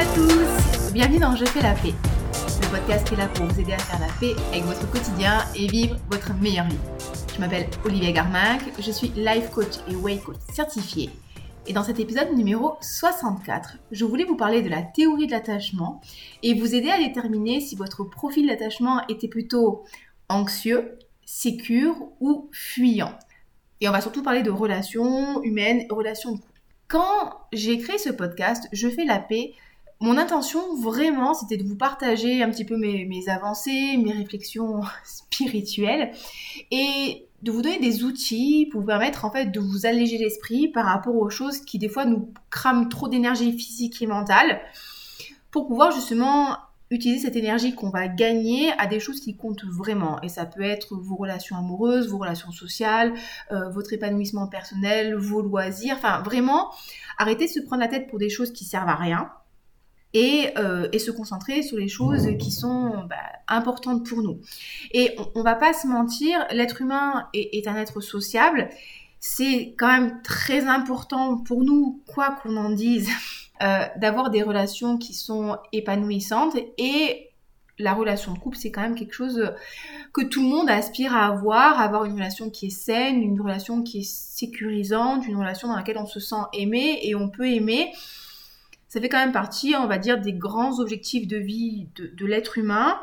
à tous Bienvenue dans Je fais la paix, le podcast qui est là pour vous aider à faire la paix avec votre quotidien et vivre votre meilleure vie. Je m'appelle Olivia Garmac, je suis life coach et way coach certifié. Et dans cet épisode numéro 64, je voulais vous parler de la théorie de l'attachement et vous aider à déterminer si votre profil d'attachement était plutôt anxieux, sécure ou fuyant. Et on va surtout parler de relations humaines, relations de couple. Quand j'ai créé ce podcast, Je fais la paix, mon intention vraiment c'était de vous partager un petit peu mes, avancées, mes réflexions spirituelles et de vous donner des outils pour vous permettre en fait de vous alléger l'esprit par rapport aux choses qui des fois nous crament trop d'énergie physique et mentale pour pouvoir justement utiliser cette énergie qu'on va gagner à des choses qui comptent vraiment. Et ça peut être vos relations amoureuses, vos relations sociales, euh, votre épanouissement personnel, vos loisirs. Enfin, vraiment, arrêtez de se prendre la tête pour des choses qui servent à rien. Et, euh, et se concentrer sur les choses qui sont bah, importantes pour nous. Et on, on va pas se mentir, l'être humain est, est un être sociable. C'est quand même très important pour nous, quoi qu'on en dise, euh, d'avoir des relations qui sont épanouissantes et la relation de couple, c'est quand même quelque chose que tout le monde aspire à avoir, avoir une relation qui est saine, une relation qui est sécurisante, une relation dans laquelle on se sent aimé et on peut aimer. Ça fait quand même partie, on va dire, des grands objectifs de vie de, l'être humain.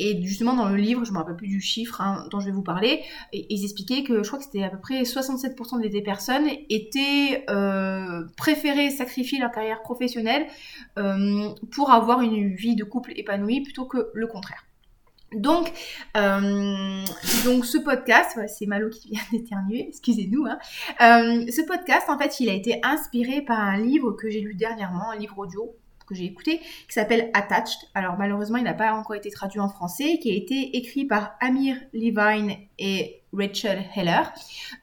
Et justement, dans le livre, je ne me rappelle plus du chiffre hein, dont je vais vous parler, ils expliquaient que je crois que c'était à peu près 67% des personnes étaient euh, préférées sacrifier leur carrière professionnelle euh, pour avoir une vie de couple épanouie plutôt que le contraire. Donc, euh, donc ce podcast, c'est Malo qui vient d'éternuer, excusez-nous. Hein. Euh, ce podcast, en fait, il a été inspiré par un livre que j'ai lu dernièrement, un livre audio que j'ai écouté, qui s'appelle Attached. Alors malheureusement, il n'a pas encore été traduit en français, qui a été écrit par Amir Levine et Rachel Heller.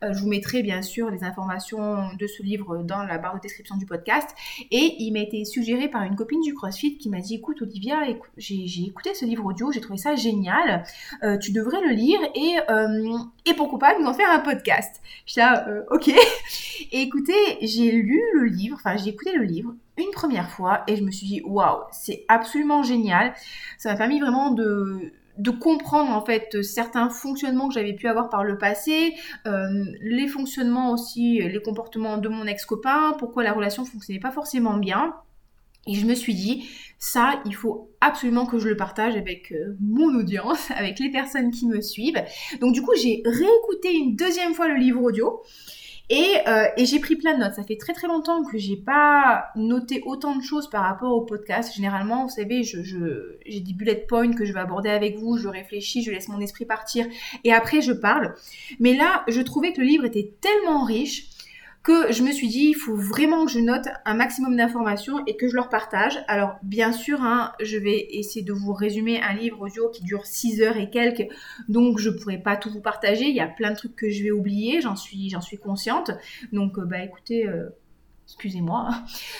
Euh, je vous mettrai bien sûr les informations de ce livre dans la barre de description du podcast. Et il m'a été suggéré par une copine du CrossFit qui m'a dit écoute Olivia, j'ai écouté ce livre audio, j'ai trouvé ça génial, euh, tu devrais le lire et, euh, et pourquoi pas nous en faire un podcast? J'étais là, ok. Et écoutez, j'ai lu le livre, enfin j'ai écouté le livre une première fois et je me suis dit waouh, c'est absolument génial. Ça m'a permis vraiment de de comprendre en fait certains fonctionnements que j'avais pu avoir par le passé, euh, les fonctionnements aussi, les comportements de mon ex-copain, pourquoi la relation fonctionnait pas forcément bien. Et je me suis dit, ça, il faut absolument que je le partage avec euh, mon audience, avec les personnes qui me suivent. Donc du coup, j'ai réécouté une deuxième fois le livre audio. Euh, et, j'ai pris plein de notes. Ça fait très très longtemps que j'ai pas noté autant de choses par rapport au podcast. Généralement, vous savez, j'ai des bullet points que je vais aborder avec vous, je réfléchis, je laisse mon esprit partir et après je parle. Mais là, je trouvais que le livre était tellement riche que je me suis dit, il faut vraiment que je note un maximum d'informations et que je leur partage. Alors, bien sûr, hein, je vais essayer de vous résumer un livre audio qui dure 6 heures et quelques, donc je pourrai pas tout vous partager. Il y a plein de trucs que je vais oublier, j'en suis, j'en suis consciente. Donc, euh, bah écoutez, euh, excusez-moi,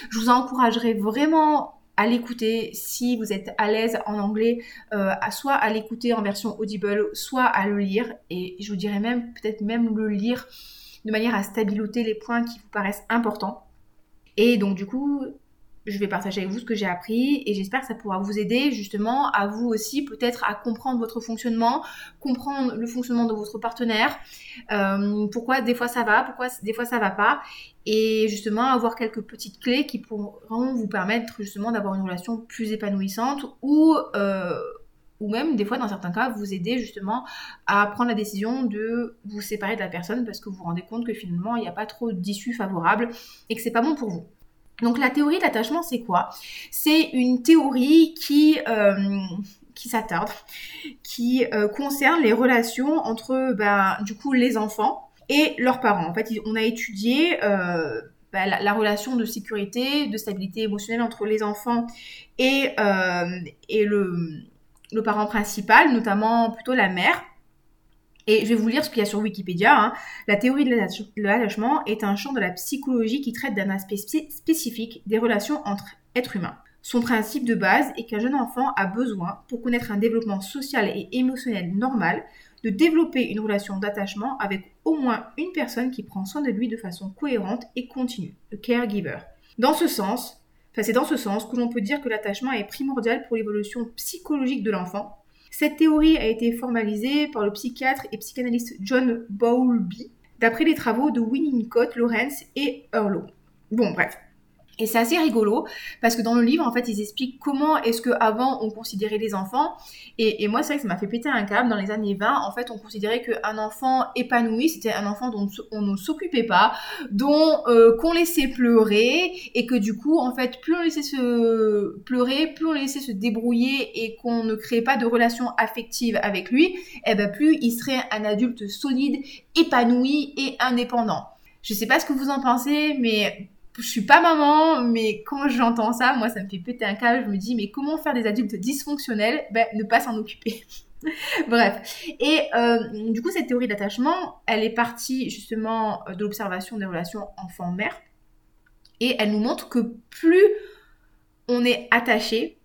je vous encouragerai vraiment à l'écouter si vous êtes à l'aise en anglais, euh, soit à l'écouter en version audible, soit à le lire. Et je vous dirais même, peut-être même le lire de manière à stabiloter les points qui vous paraissent importants. Et donc du coup, je vais partager avec vous ce que j'ai appris et j'espère que ça pourra vous aider justement à vous aussi peut-être à comprendre votre fonctionnement, comprendre le fonctionnement de votre partenaire, euh, pourquoi des fois ça va, pourquoi des fois ça va pas et justement avoir quelques petites clés qui pourront vous permettre justement d'avoir une relation plus épanouissante ou euh, ou même des fois dans certains cas vous aider justement à prendre la décision de vous séparer de la personne parce que vous vous rendez compte que finalement il n'y a pas trop d'issue favorable et que c'est pas bon pour vous. Donc la théorie de l'attachement c'est quoi? C'est une théorie qui euh, qui s'attarde, qui euh, concerne les relations entre ben, du coup les enfants et leurs parents. En fait, on a étudié euh, ben, la, relation de sécurité, de stabilité émotionnelle entre les enfants et, et le, le parent principal, notamment plutôt la mère. Et je vais vous lire ce qu'il y a sur Wikipédia. Hein. La théorie de l'attachement est un champ de la psychologie qui traite d'un aspect spécifique des relations entre êtres humains. Son principe de base est qu'un jeune enfant a besoin, pour connaître un développement social et émotionnel normal, de développer une relation d'attachement avec au moins une personne qui prend soin de lui de façon cohérente et continue, le caregiver. Dans ce sens, c'est dans ce sens que l'on peut dire que l'attachement est primordial pour l'évolution psychologique de l'enfant. Cette théorie a été formalisée par le psychiatre et psychanalyste John Bowlby, d'après les travaux de Winnicott, Lawrence et Earlo. Bon, bref, et c'est assez rigolo parce que dans le livre, en fait, ils expliquent comment est-ce qu'avant on considérait les enfants. Et, moi, c'est vrai que ça m'a fait péter un câble. Dans les années 20, en fait, on considérait qu'un enfant épanoui, c'était un enfant dont on ne s'occupait pas, dont euh, qu'on laissait pleurer, et que du coup, en fait, plus on laissait se pleurer, plus on laissait se débrouiller et qu'on ne créait pas de relation affective avec lui, eh ben plus il serait un adulte solide, épanoui et indépendant. Je sais pas ce que vous en pensez, mais je suis pas maman, mais quand j'entends ça, moi, ça me fait péter un câble. Je me dis, mais comment faire des adultes dysfonctionnels? Ben, ne pas s'en occuper. Bref. Et euh, du coup, cette théorie d'attachement, elle est partie justement de l'observation des relations enfant-mère. Et elle nous montre que plus on est attaché,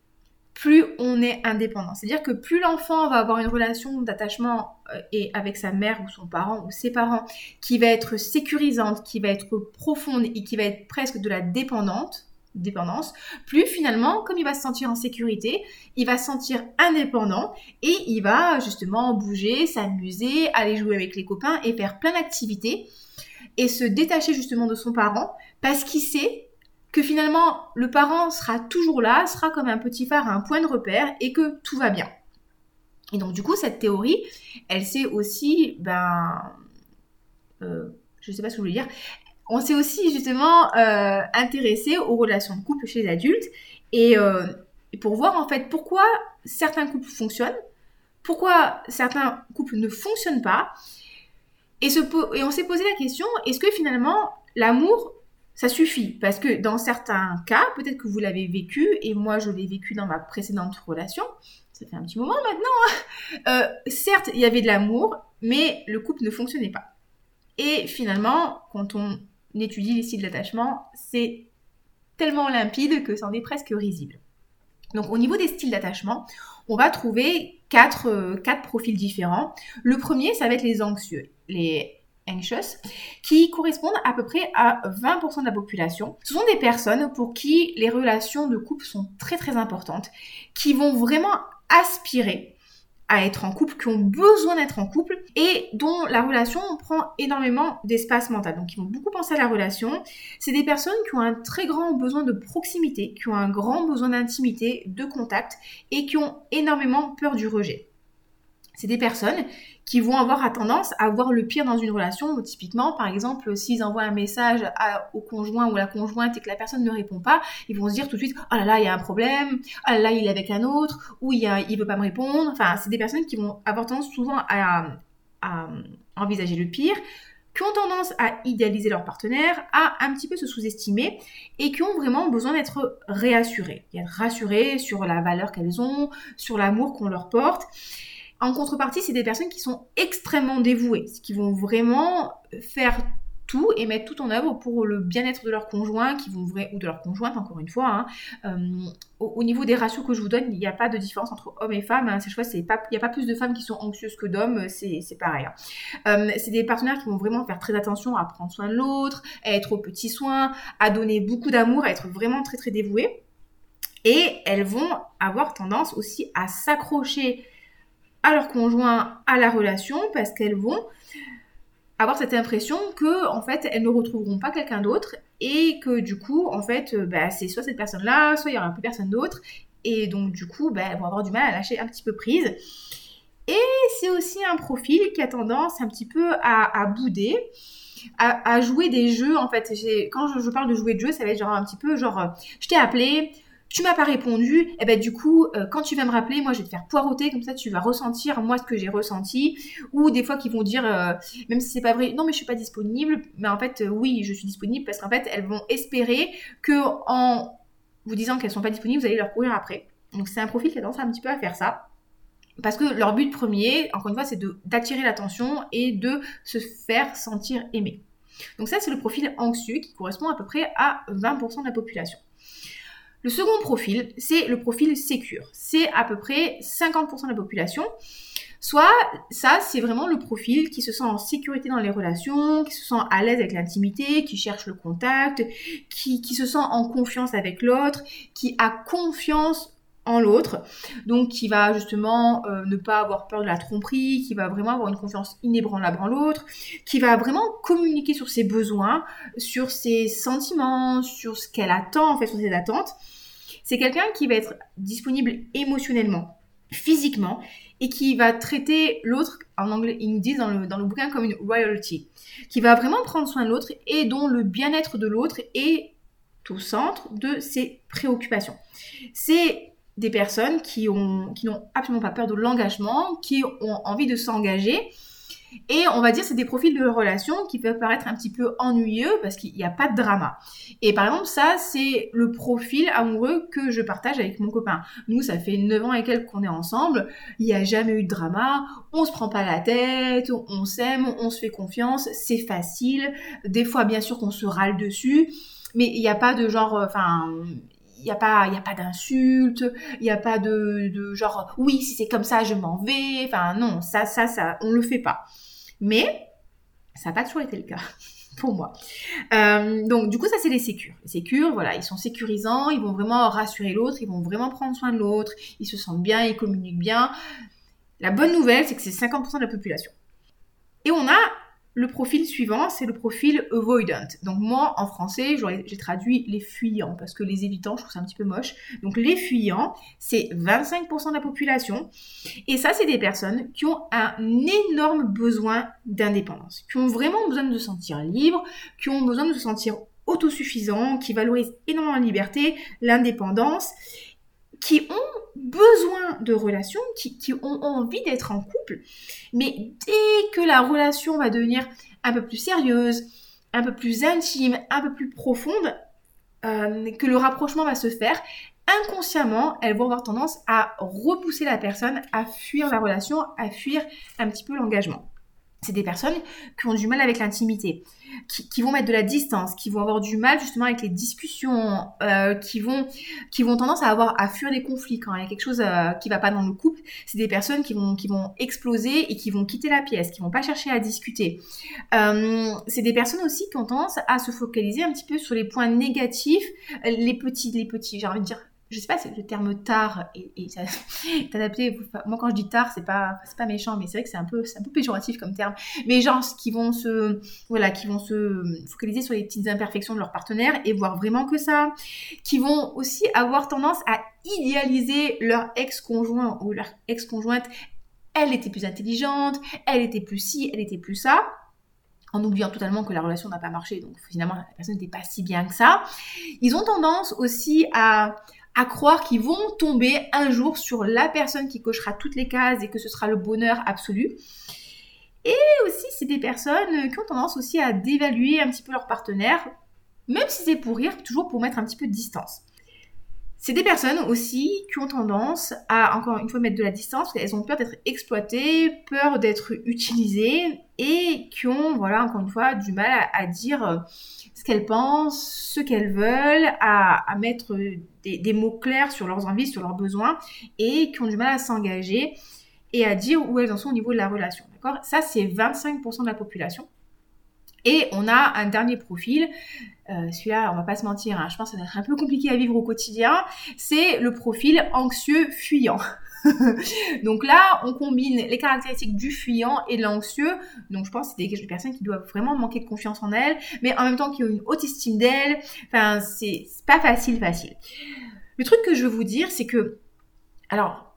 plus on est indépendant. C'est-à-dire que plus l'enfant va avoir une relation d'attachement euh, et avec sa mère ou son parent ou ses parents qui va être sécurisante, qui va être profonde et qui va être presque de la dépendante, dépendance, plus finalement, comme il va se sentir en sécurité, il va se sentir indépendant et il va justement bouger, s'amuser, aller jouer avec les copains et faire plein d'activités et se détacher justement de son parent parce qu'il sait que finalement le parent sera toujours là, sera comme un petit phare, un point de repère et que tout va bien. Et donc du coup cette théorie, elle s'est aussi, ben, euh, je sais pas ce que je veux dire, on s'est aussi justement euh, intéressé aux relations de couple chez les adultes euh, et, pour voir en fait pourquoi certains couples fonctionnent, pourquoi certains couples ne fonctionnent pas. Et, et on s'est posé la question, est-ce que finalement l'amour ça suffit parce que dans certains cas, peut-être que vous l'avez vécu et moi je l'ai vécu dans ma précédente relation. Ça fait un petit moment maintenant. Euh, certes, il y avait de l'amour, mais le couple ne fonctionnait pas. Et finalement, quand on étudie les styles d'attachement, c'est tellement limpide que c'en est presque risible. Donc au niveau des styles d'attachement, on va trouver quatre, euh, profils différents. Le premier, ça va être les anxieux. Anxious, qui correspondent à peu près à 20% de la population. Ce sont des personnes pour qui les relations de couple sont très très importantes, qui vont vraiment aspirer à être en couple, qui ont besoin d'être en couple et dont la relation prend énormément d'espace mental. Donc ils vont beaucoup penser à la relation. C'est des personnes qui ont un très grand besoin de proximité, qui ont un grand besoin d'intimité, de contact et qui ont énormément peur du rejet c'est des personnes qui vont avoir tendance à voir le pire dans une relation. Typiquement, par exemple, s'ils envoient un message au conjoint ou à la conjointe et que la personne ne répond pas, ils vont se dire tout de suite « Oh là là, il y a un problème. Oh là là, il est avec un autre. Ou il ne veut pas me répondre. » Enfin, c'est des personnes qui vont avoir tendance souvent à, à envisager le pire qui ont tendance à idéaliser leur partenaire, à un petit peu se sous-estimer et qui ont vraiment besoin d'être réassurées. Être rassurées sur la valeur qu'elles ont, sur l'amour qu'on leur porte. En contrepartie, c'est des personnes qui sont extrêmement dévouées, qui vont vraiment faire tout et mettre tout en œuvre pour le bien-être de leur conjoint, qui vont ou de leur conjointe encore une fois. Hein. Euh, au, niveau des ratios que je vous donne, il n'y a pas de différence entre hommes et femmes. Hein. C'est il n'y a pas plus de femmes qui sont anxieuses que d'hommes, c'est pareil. Hein. Euh, c'est des partenaires qui vont vraiment faire très attention à prendre soin de l'autre, à être aux petits soins, à donner beaucoup d'amour, à être vraiment très très dévouées. Et elles vont avoir tendance aussi à s'accrocher à leur conjoint, à la relation, parce qu'elles vont avoir cette impression que en fait elles ne retrouveront pas quelqu'un d'autre et que du coup en fait euh, bah, c'est soit cette personne là soit il y aura plus personne d'autre et donc du coup bah, elles vont avoir du mal à lâcher un petit peu prise. Et c'est aussi un profil qui a tendance un petit peu à, bouder à, jouer des jeux en fait. Quand je, parle de jouer de jeux ça va être genre un petit peu genre euh, je t'ai appelé tu m'as pas répondu, et eh ben du coup, euh, quand tu vas me rappeler, moi je vais te faire poireauter, comme ça tu vas ressentir moi ce que j'ai ressenti. Ou des fois qu'ils vont dire, euh, même si c'est pas vrai, non mais je suis pas disponible, mais en fait euh, oui je suis disponible parce qu'en fait elles vont espérer que en vous disant qu'elles sont pas disponibles, vous allez leur courir après. Donc c'est un profil qui a tendance un petit peu à faire ça. Parce que leur but premier, encore une fois, c'est d'attirer l'attention et de se faire sentir aimé. Donc ça, c'est le profil anxieux qui correspond à peu près à 20% de la population. Le second profil, c'est le profil sécure. C'est à peu près 50% de la population. Soit ça, c'est vraiment le profil qui se sent en sécurité dans les relations, qui se sent à l'aise avec l'intimité, qui cherche le contact, qui, qui se sent en confiance avec l'autre, qui a confiance en l'autre, donc qui va justement euh, ne pas avoir peur de la tromperie, qui va vraiment avoir une confiance inébranlable en l'autre, qui va vraiment communiquer sur ses besoins, sur ses sentiments, sur ce qu'elle attend, en fait, sur ses attentes. C'est quelqu'un qui va être disponible émotionnellement, physiquement, et qui va traiter l'autre, en anglais, ils nous disent dans le, dans le bouquin comme une royalty, qui va vraiment prendre soin de l'autre et dont le bien-être de l'autre est au centre de ses préoccupations. C'est des personnes qui ont qui n'ont absolument pas peur de l'engagement, qui ont envie de s'engager. Et on va dire c'est des profils de relations qui peuvent paraître un petit peu ennuyeux parce qu'il n'y a pas de drama. Et par exemple, ça, c'est le profil amoureux que je partage avec mon copain. Nous, ça fait 9 ans et quelques qu'on est ensemble. Il n'y a jamais eu de drama. On se prend pas la tête. On s'aime. On se fait confiance. C'est facile. Des fois, bien sûr, qu'on se râle dessus. Mais il n'y a pas de genre, enfin, il n'y a pas, d'insultes, il n'y a pas de, de, genre, oui, si c'est comme ça, je m'en vais. Enfin, non, ça, ça, ça, on le fait pas. Mais ça n'a pas toujours été le cas pour moi. Euh, donc, du coup, ça, c'est les sécures. Les sécures, voilà, ils sont sécurisants, ils vont vraiment rassurer l'autre, ils vont vraiment prendre soin de l'autre, ils se sentent bien, ils communiquent bien. La bonne nouvelle, c'est que c'est 50% de la population. Et on a le profil suivant, c'est le profil avoidant. Donc moi, en français, j'ai traduit les fuyants, parce que les évitants, je trouve ça un petit peu moche. Donc les fuyants, c'est 25% de la population. Et ça, c'est des personnes qui ont un énorme besoin d'indépendance, qui ont vraiment besoin de se sentir libres, qui ont besoin de se sentir autosuffisants, qui valorisent énormément la liberté, l'indépendance qui ont besoin de relations, qui, ont envie d'être en couple, mais dès que la relation va devenir un peu plus sérieuse, un peu plus intime, un peu plus profonde, euh, que le rapprochement va se faire, inconsciemment, elles vont avoir tendance à repousser la personne, à fuir la relation, à fuir un petit peu l'engagement c'est des personnes qui ont du mal avec l'intimité, qui, vont mettre de la distance, qui vont avoir du mal justement avec les discussions, euh, qui vont qui vont tendance à avoir à fuir les conflits quand il y a quelque chose euh, qui va pas dans le couple. C'est des personnes qui vont qui vont exploser et qui vont quitter la pièce, qui vont pas chercher à discuter. Euh, c'est des personnes aussi qui ont tendance à se focaliser un petit peu sur les points négatifs, les petits les petits, j'ai envie de dire je sais pas si le terme tard est adapté. Moi, quand je dis tard, c'est pas, pas méchant, mais c'est vrai que c'est un peu, un peu péjoratif comme terme. Mais gens qui vont se, voilà, qui vont se focaliser sur les petites imperfections de leur partenaire et voir vraiment que ça. Qui vont aussi avoir tendance à idéaliser leur ex-conjoint ou leur ex-conjointe. Elle était plus intelligente, elle était plus ci, elle était plus ça en oubliant totalement que la relation n'a pas marché, donc finalement la personne n'était pas si bien que ça. Ils ont tendance aussi à, à croire qu'ils vont tomber un jour sur la personne qui cochera toutes les cases et que ce sera le bonheur absolu. Et aussi, c'est des personnes qui ont tendance aussi à dévaluer un petit peu leur partenaire, même si c'est pour rire, toujours pour mettre un petit peu de distance. C'est des personnes aussi qui ont tendance à, encore une fois, mettre de la distance, elles ont peur d'être exploitées, peur d'être utilisées, et qui ont, voilà, encore une fois, du mal à, dire euh, ce qu'elles pensent, ce qu'elles veulent, à, mettre des, mots clairs sur leurs envies, sur leurs besoins, et qui ont du mal à s'engager et à dire où elles en sont au niveau de la relation. D'accord? Ça, c'est 25% de la population. Et on a un dernier profil, euh, celui-là, on va pas se mentir, hein, je pense que ça va être un peu compliqué à vivre au quotidien, c'est le profil anxieux fuyant. donc là, on combine les caractéristiques du fuyant et de l'anxieux. Donc je pense que c'est des personnes qui doivent vraiment manquer de confiance en elles, mais en même temps qui ont une haute estime d'elles. Enfin, c'est pas facile, facile. Le truc que je veux vous dire, c'est que, alors,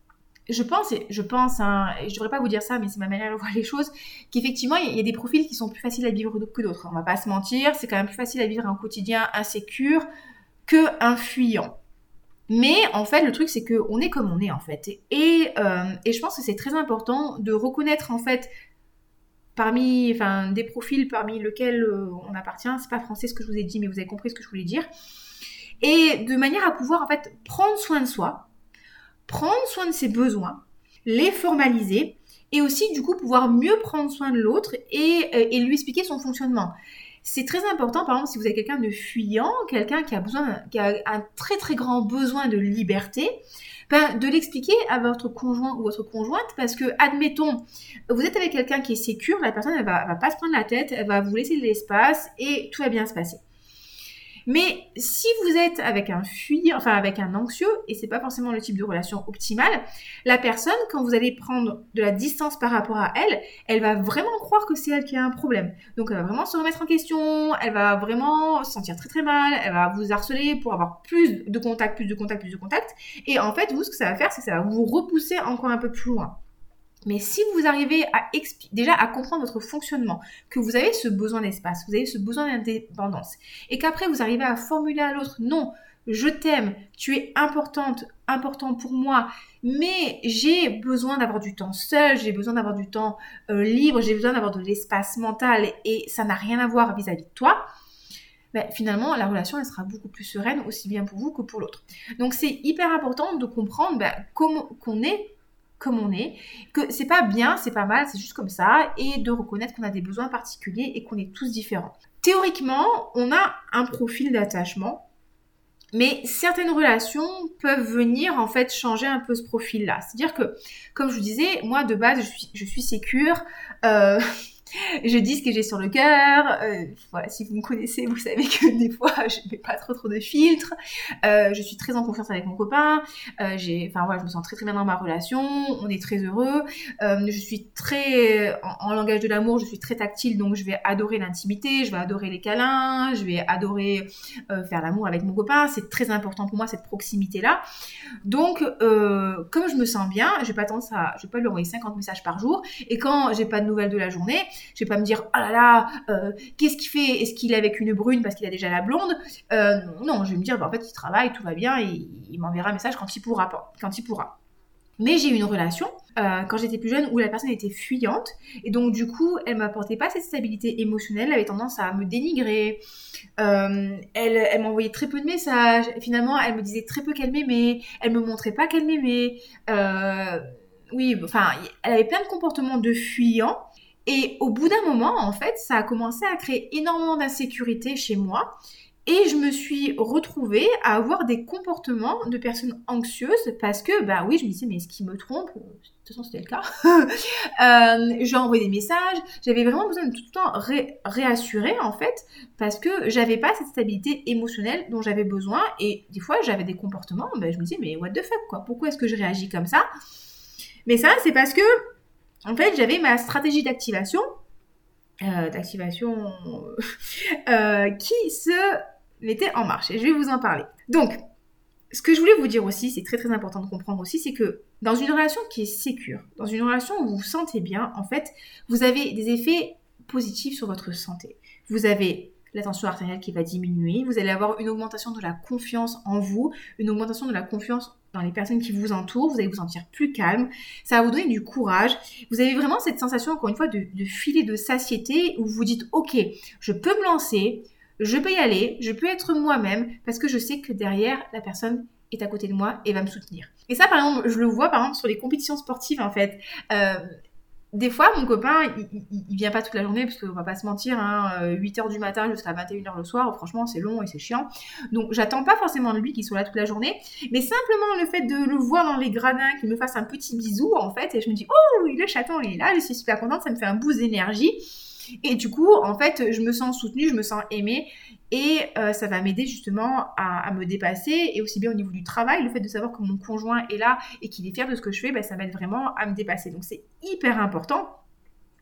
je pense, je pense, hein, je devrais pas vous dire ça, mais c'est ma manière de voir les choses, qu'effectivement, il y, a des profils qui sont plus faciles à vivre que d'autres. On va pas se mentir, c'est quand même plus facile à vivre un quotidien insécure que un fuyant. Mais en fait, le truc, c'est qu'on est comme on est, en fait. Et, euh, et je pense que c'est très important de reconnaître, en fait, parmi, enfin, des profils parmi lesquels euh, on appartient. C'est pas français ce que je vous ai dit, mais vous avez compris ce que je voulais dire. Et de manière à pouvoir, en fait, prendre soin de soi, prendre soin de ses besoins, les formaliser et aussi du coup pouvoir mieux prendre soin de l'autre et, euh, lui expliquer son fonctionnement. C'est très important, par exemple, si vous avez quelqu'un de fuyant, quelqu'un qui a besoin, qui a un très très grand besoin de liberté, ben, de l'expliquer à votre conjoint ou votre conjointe parce que, admettons, vous êtes avec quelqu'un qui est sécure, la personne, elle va, va pas se prendre la tête, elle va vous laisser de l'espace et tout va bien se passer. Mais si vous êtes avec un fuyant, enfin avec un anxieux, et c'est pas forcément le type de relation optimale, la personne, quand vous allez prendre de la distance par rapport à elle, elle va vraiment croire que c'est elle qui a un problème. Donc elle va vraiment se remettre en question, elle va vraiment se sentir très très mal, elle va vous harceler pour avoir plus de contact, plus de contact, plus de contact. Et en fait, vous, ce que ça va faire, c'est que ça va vous repousser encore un peu plus loin. Mais si vous arrivez à déjà à comprendre votre fonctionnement, que vous avez ce besoin d'espace, vous avez ce besoin d'indépendance, et qu'après vous arrivez à formuler à l'autre, non, je t'aime, tu es importante, important pour moi, mais j'ai besoin d'avoir du temps seul, j'ai besoin d'avoir du temps euh, libre, j'ai besoin d'avoir de l'espace mental, et ça n'a rien à voir vis-à-vis de toi. Ben, finalement, la relation, elle sera beaucoup plus sereine, aussi bien pour vous que pour l'autre. Donc, c'est hyper important de comprendre ben, qu'on est comme on est, que c'est pas bien, c'est pas mal, c'est juste comme ça, et de reconnaître qu'on a des besoins particuliers et qu'on est tous différents. Théoriquement, on a un profil d'attachement, mais certaines relations peuvent venir en fait changer un peu ce profil-là. C'est-à-dire que, comme je vous disais, moi de base, je suis, je sécure. Euh, je dis ce que j'ai sur le cœur. Euh, voilà, si vous me connaissez, vous savez que des fois, je mets pas trop trop de filtres. Euh, je suis très en confiance avec mon copain. Euh, j'ai, enfin voilà, je me sens très très bien dans ma relation. On est très heureux. Je suis très en, langage de l'amour, je suis très tactile, donc je vais adorer l'intimité, je vais adorer les câlins, je vais adorer faire l'amour avec mon copain. C'est très important pour moi cette proximité là. Donc, comme je me sens bien, je vais pas tendance à, je vais pas lui envoyer 50 messages par jour. Et quand j'ai pas de nouvelles de la journée, je vais pas me dire, oh là là, euh, qu'est-ce qu'il fait? Est-ce qu'il est avec une brune parce qu'il a déjà la blonde? Euh, Non, je vais me dire, bah, en fait, il travaille, tout va bien, et il m'enverra un message quand il pourra. Quand il pourra. Mais j'ai eu une relation euh, quand j'étais plus jeune où la personne était fuyante et donc du coup elle m'apportait pas cette stabilité émotionnelle, elle avait tendance à me dénigrer, elle, elle m'envoyait très peu de messages, finalement elle me disait très peu qu'elle m'aimait, elle me montrait pas qu'elle m'aimait, oui, enfin elle avait plein de comportements de fuyant et au bout d'un moment, en fait, ça a commencé à créer énormément d'insécurité chez moi. Et je me suis retrouvée à avoir des comportements de personnes anxieuses parce que, bah oui, je me disais, mais est-ce qu'il me trompe De toute façon, c'était le cas. euh, j'ai envoyé des messages. J'avais vraiment besoin de tout le temps réassurer, en fait, parce que j'avais pas cette stabilité émotionnelle dont j'avais besoin. Et des fois, j'avais des comportements, bah, je me disais, mais what the fuck, quoi? Pourquoi est-ce que je réagis comme ça? Mais ça, c'est parce que en fait, j'avais ma stratégie d'activation, euh, d'activation euh, qui se mettait en marche. Et je vais vous en parler. Donc, ce que je voulais vous dire aussi, c'est très très important de comprendre aussi, c'est que dans une relation qui est sécure, dans une relation où vous vous sentez bien, en fait, vous avez des effets positifs sur votre santé. Vous avez la tension artérielle qui va diminuer, vous allez avoir une augmentation de la confiance en vous, une augmentation de la confiance dans les personnes qui vous entourent, vous allez vous sentir plus calme, ça va vous donner du courage. Vous avez vraiment cette sensation, encore une fois, de, filet de satiété où vous vous dites, ok, je peux me lancer, je peux y aller, je peux être moi-même parce que je sais que derrière, la personne est à côté de moi et va me soutenir. Et ça, par exemple, je le vois par exemple sur les compétitions sportives en fait. Euh, des fois, mon copain, il, vient pas toute la journée, parce qu'on va pas se mentir, hein, 8h euh, du matin jusqu'à 21h le soir, franchement, c'est long et c'est chiant. Donc, j'attends pas forcément de lui qu'il soit là toute la journée, mais simplement le fait de le voir dans les gradins, qu'il me fasse un petit bisou, en fait, et je me dis, oh, le chaton, il est là, je suis super contente, ça me fait un boost d'énergie. Et du coup, en fait, je me sens soutenue, je me sens aimée et euh, ça va m'aider justement à, me dépasser et aussi bien au niveau du travail, le fait de savoir que mon conjoint est là et qu'il est fier de ce que je fais, ben, ça m'aide vraiment à me dépasser. Donc c'est hyper important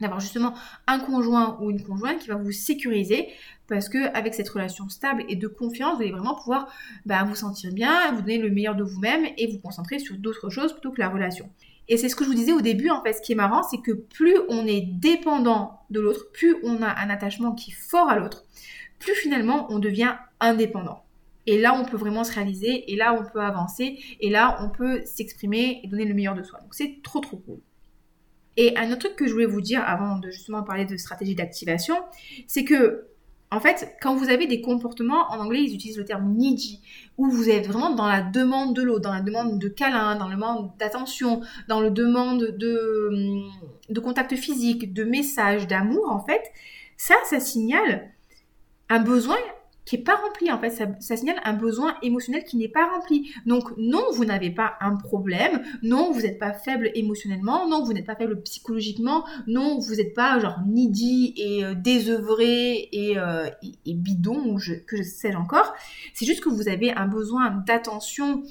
d'avoir justement un conjoint ou une conjointe qui va vous sécuriser parce que avec cette relation stable et de confiance, vous allez vraiment pouvoir ben, vous sentir bien, vous donner le meilleur de vous-même et vous concentrer sur d'autres choses plutôt que la relation. Et c'est ce que je vous disais au début, en fait, ce qui est marrant, c'est que plus on est dépendant de l'autre, plus on a un attachement qui est fort à l'autre, plus finalement on devient indépendant. Et là, on peut vraiment se réaliser, et là, on peut avancer, et là, on peut s'exprimer et donner le meilleur de soi. Donc, c'est trop, trop cool. Et un autre truc que je voulais vous dire avant de justement parler de stratégie d'activation, c'est que en fait, quand vous avez des comportements, en anglais, ils utilisent le terme needy, où vous êtes vraiment dans la demande de l'autre, dans la demande de câlin, dans le demande d'attention, dans le demande de, hum, de contact physique, de message, d'amour, en fait, ça, ça signale un besoin qui est pas rempli en fait. Ça, signale un besoin émotionnel qui n'est pas rempli. Donc non, vous n'avez pas un problème. Non, vous n'êtes pas faible émotionnellement. Non, vous n'êtes pas faible psychologiquement. Non, vous n'êtes pas genre needy et euh, désœuvré et, euh, et, bidon ou je, que je sais encore. C'est juste que vous avez un besoin d'attention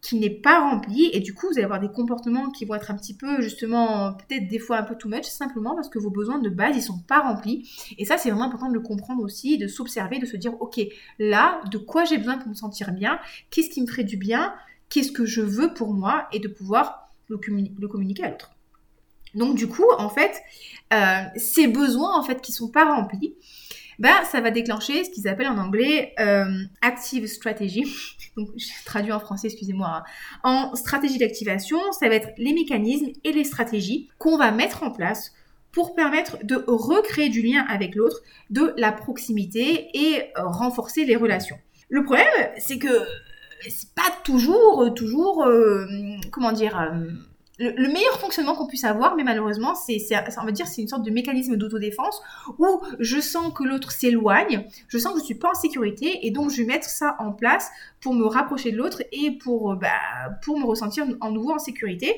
qui n'est pas rempli et du coup vous allez avoir des comportements qui vont être un petit peu justement peut-être des fois un peu too much simplement parce que vos besoins de base ils sont pas remplis. Et ça c'est vraiment important de le comprendre aussi de s'observer de se dire ok là de quoi j'ai besoin pour me sentir bien? Qu'est-ce qui me ferait du bien? Qu'est-ce que je veux pour moi? Et de pouvoir le, communiquer à l'autre. Donc du coup en fait euh, ces besoins en fait qui sont pas remplis bah, ça va déclencher ce qu'ils appellent en anglais euh, active strategy. Donc, je traduis en français, excusez-moi. Hein. En stratégie d'activation, ça va être les mécanismes et les stratégies qu'on va mettre en place pour permettre de recréer du lien avec l'autre, de la proximité et euh, renforcer les relations. Le problème, c'est que c'est pas toujours, toujours, euh, comment dire, le, meilleur fonctionnement qu'on puisse avoir, mais malheureusement, c'est, on va dire, c'est une sorte de mécanisme d'autodéfense où je sens que l'autre s'éloigne, je sens que je suis pas en sécurité, et donc je vais mettre ça en place pour me rapprocher de l'autre et pour, bah, pour me ressentir en nouveau en sécurité.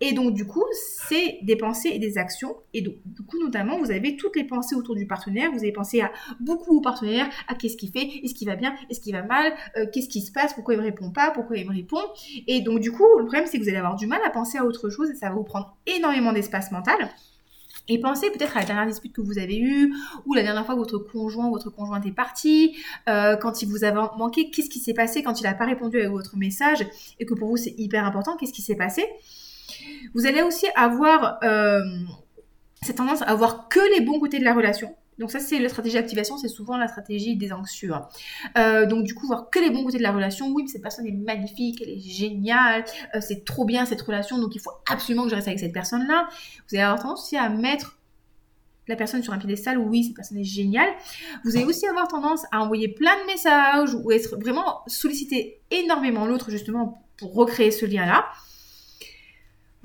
Et donc, du coup, c'est des pensées et des actions. Et donc, du coup, notamment, vous avez toutes les pensées autour du partenaire. Vous avez pensé à beaucoup au partenaire, à qu'est-ce qu'il fait, est-ce qu'il va bien, est-ce qu'il va mal, euh, qu'est-ce qui se passe, pourquoi il me répond pas, pourquoi il me répond. Et donc, du coup, le problème, c'est que vous allez avoir du mal à penser à autre chose et ça va vous prendre énormément d'espace mental. Et pensez peut-être à la dernière dispute que vous avez eue, ou la dernière fois que votre conjoint ou votre conjointe est parti, euh, quand il vous a manqué, qu'est-ce qui s'est passé quand il n'a pas répondu à votre message, et que pour vous c'est hyper important, qu'est-ce qui s'est passé vous allez aussi avoir euh, cette tendance à voir que les bons côtés de la relation. Donc ça, c'est la stratégie d'activation, c'est souvent la stratégie des anxieux. Euh, donc du coup, voir que les bons côtés de la relation. Oui, mais cette personne est magnifique, elle est géniale, euh, c'est trop bien cette relation, donc il faut absolument que je reste avec cette personne-là. Vous allez avoir tendance aussi à mettre la personne sur un piédestal, oui, cette personne est géniale. Vous allez aussi avoir tendance à envoyer plein de messages ou être vraiment solliciter énormément l'autre justement pour recréer ce lien-là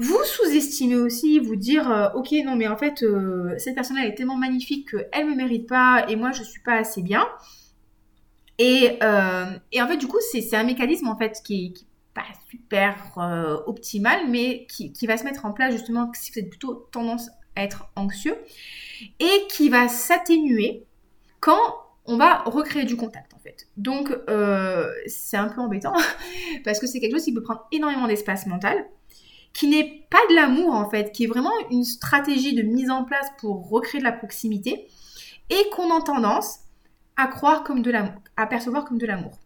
vous sous-estimez aussi, vous dire euh, ok non mais en fait euh, cette personne-là est tellement magnifique qu'elle me mérite pas et moi je suis pas assez bien. Et, euh, et en fait du coup c'est un mécanisme en fait qui, est pas super optimal mais qui, qui, va se mettre en place justement si vous êtes plutôt tendance à être anxieux et qui va s'atténuer quand on va recréer du contact en fait. Donc c'est un peu embêtant parce que c'est quelque chose qui peut prendre énormément d'espace mental qui n'est pas de l'amour en fait, qui est vraiment une stratégie de mise en place pour recréer de la proximité et qu'on a tendance à croire comme de l'amour, à percevoir comme de l'amour.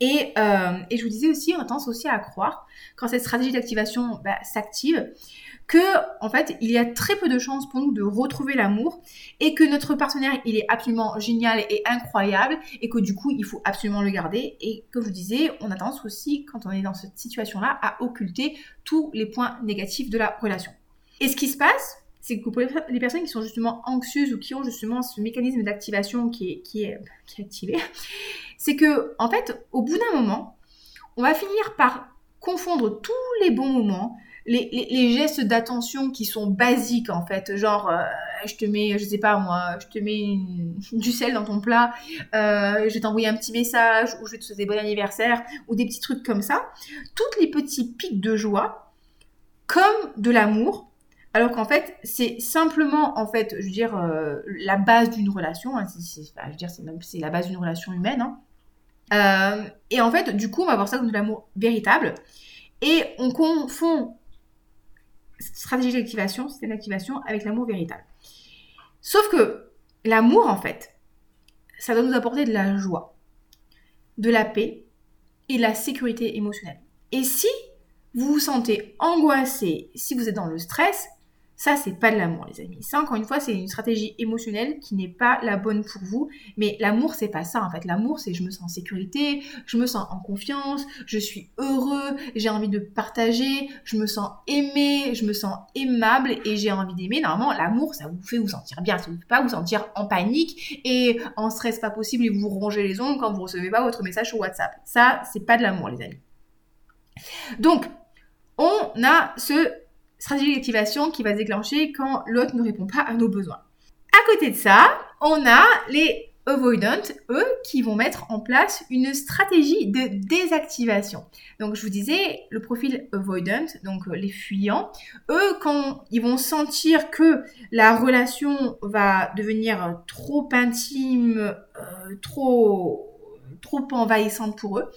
Et, euh, je vous disais aussi, on a tendance aussi à croire, quand cette stratégie d'activation bah, s'active, que en fait il y a très peu de chances pour nous de retrouver l'amour et que notre partenaire il est absolument génial et incroyable et que du coup il faut absolument le garder et comme je vous disais on a tendance aussi quand on est dans cette situation là à occulter tous les points négatifs de la relation. Et ce qui se passe c'est que pour les personnes qui sont justement anxieuses ou qui ont justement ce mécanisme d'activation qui est, qui, est, qui est activé, c'est que en fait au bout d'un moment on va finir par confondre tous les bons moments, les, gestes d'attention qui sont basiques en fait, genre euh, je te mets, je sais pas moi, je te mets du sel dans ton plat, euh, je vais t'envoyer un petit message ou je vais te souhaiter bon anniversaire ou des petits trucs comme ça, toutes les petits pics de joie comme de l'amour. Alors qu'en fait, c'est simplement, en fait, je veux dire, euh, la base d'une relation. Hein, je veux dire, c'est même la base d'une relation humaine. Hein. et en fait, du coup, on va voir ça comme de l'amour véritable. Et on confond stratégie d'activation, système d'activation avec l'amour véritable. Sauf que l'amour, en fait, ça doit nous apporter de la joie, de la paix et de la sécurité émotionnelle. Et si vous vous sentez angoissé, si vous êtes dans le stress, ça, c'est pas de l'amour, les amis. Ça, encore une fois, c'est une stratégie émotionnelle qui n'est pas la bonne pour vous. Mais l'amour, c'est pas ça, en fait. L'amour, c'est je me sens en sécurité, je me sens en confiance, je suis heureux, j'ai envie de partager, je me sens aimé, je me sens aimable et j'ai envie d'aimer. Normalement, l'amour, ça vous fait vous sentir bien. Ça vous fait pas vous sentir en panique et en stress pas possible et vous rongez les ongles quand vous recevez pas votre message sur WhatsApp. Ça, c'est pas de l'amour, les amis. Donc, on a ce stratégie d'activation qui va se déclencher quand l'autre ne répond pas à nos besoins. À côté de ça, on a les avoidant, eux, qui vont mettre en place une stratégie de désactivation. Donc, je vous disais, le profil avoidant, donc euh, les fuyants, eux, quand ils vont sentir que la relation va devenir trop intime, euh, trop, trop envahissante pour eux,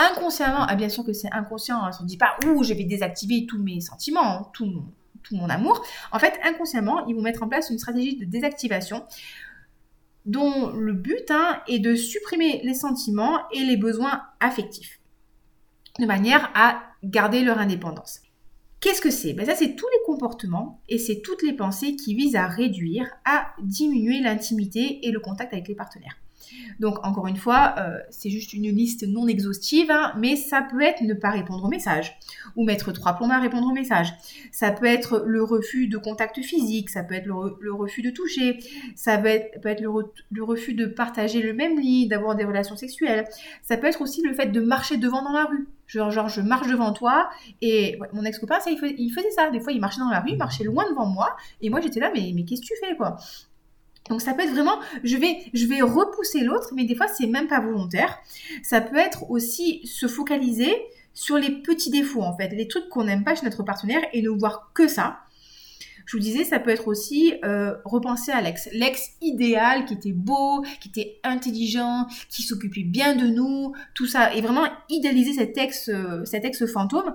inconsciemment, ah bien sûr que c'est inconscient, on ne dit pas, ouh, je vais désactiver tous mes sentiments, hein, tout, tout mon amour. En fait, inconsciemment, ils vont mettre en place une stratégie de désactivation dont le but hein, est de supprimer les sentiments et les besoins affectifs, de manière à garder leur indépendance. Qu'est-ce que c'est? Ben Ça, c'est tous les comportements et c'est toutes les pensées qui visent à réduire, à diminuer l'intimité et le contact avec les partenaires. Donc encore une fois, euh, c'est juste une liste non exhaustive, hein, mais ça peut être ne pas répondre au message ou mettre trois plombs à répondre au message. Ça peut être le refus de contact physique, ça peut être le, refus de toucher, ça peut être, le, refus de partager le même lit, d'avoir des relations sexuelles. Ça peut être aussi le fait de marcher devant dans la rue. Genre, je marche devant toi et mon ex-copain, il, faisait, ça. Des fois, il marchait dans la rue, il marchait loin devant moi et moi, j'étais là, mais, mais qu'est-ce que tu fais, quoi? Donc ça peut être vraiment, je vais, je vais repousser l'autre, mais des fois c'est même pas volontaire. Ça peut être aussi se focaliser sur les petits défauts en fait, les trucs qu'on n'aime pas chez notre partenaire et ne voir que ça. Je vous disais, ça peut être aussi euh, repenser à l'ex. L'ex idéal qui était beau, qui était intelligent, qui s'occupait bien de nous, tout ça. Et vraiment idéaliser cet ex, euh, cet ex fantôme.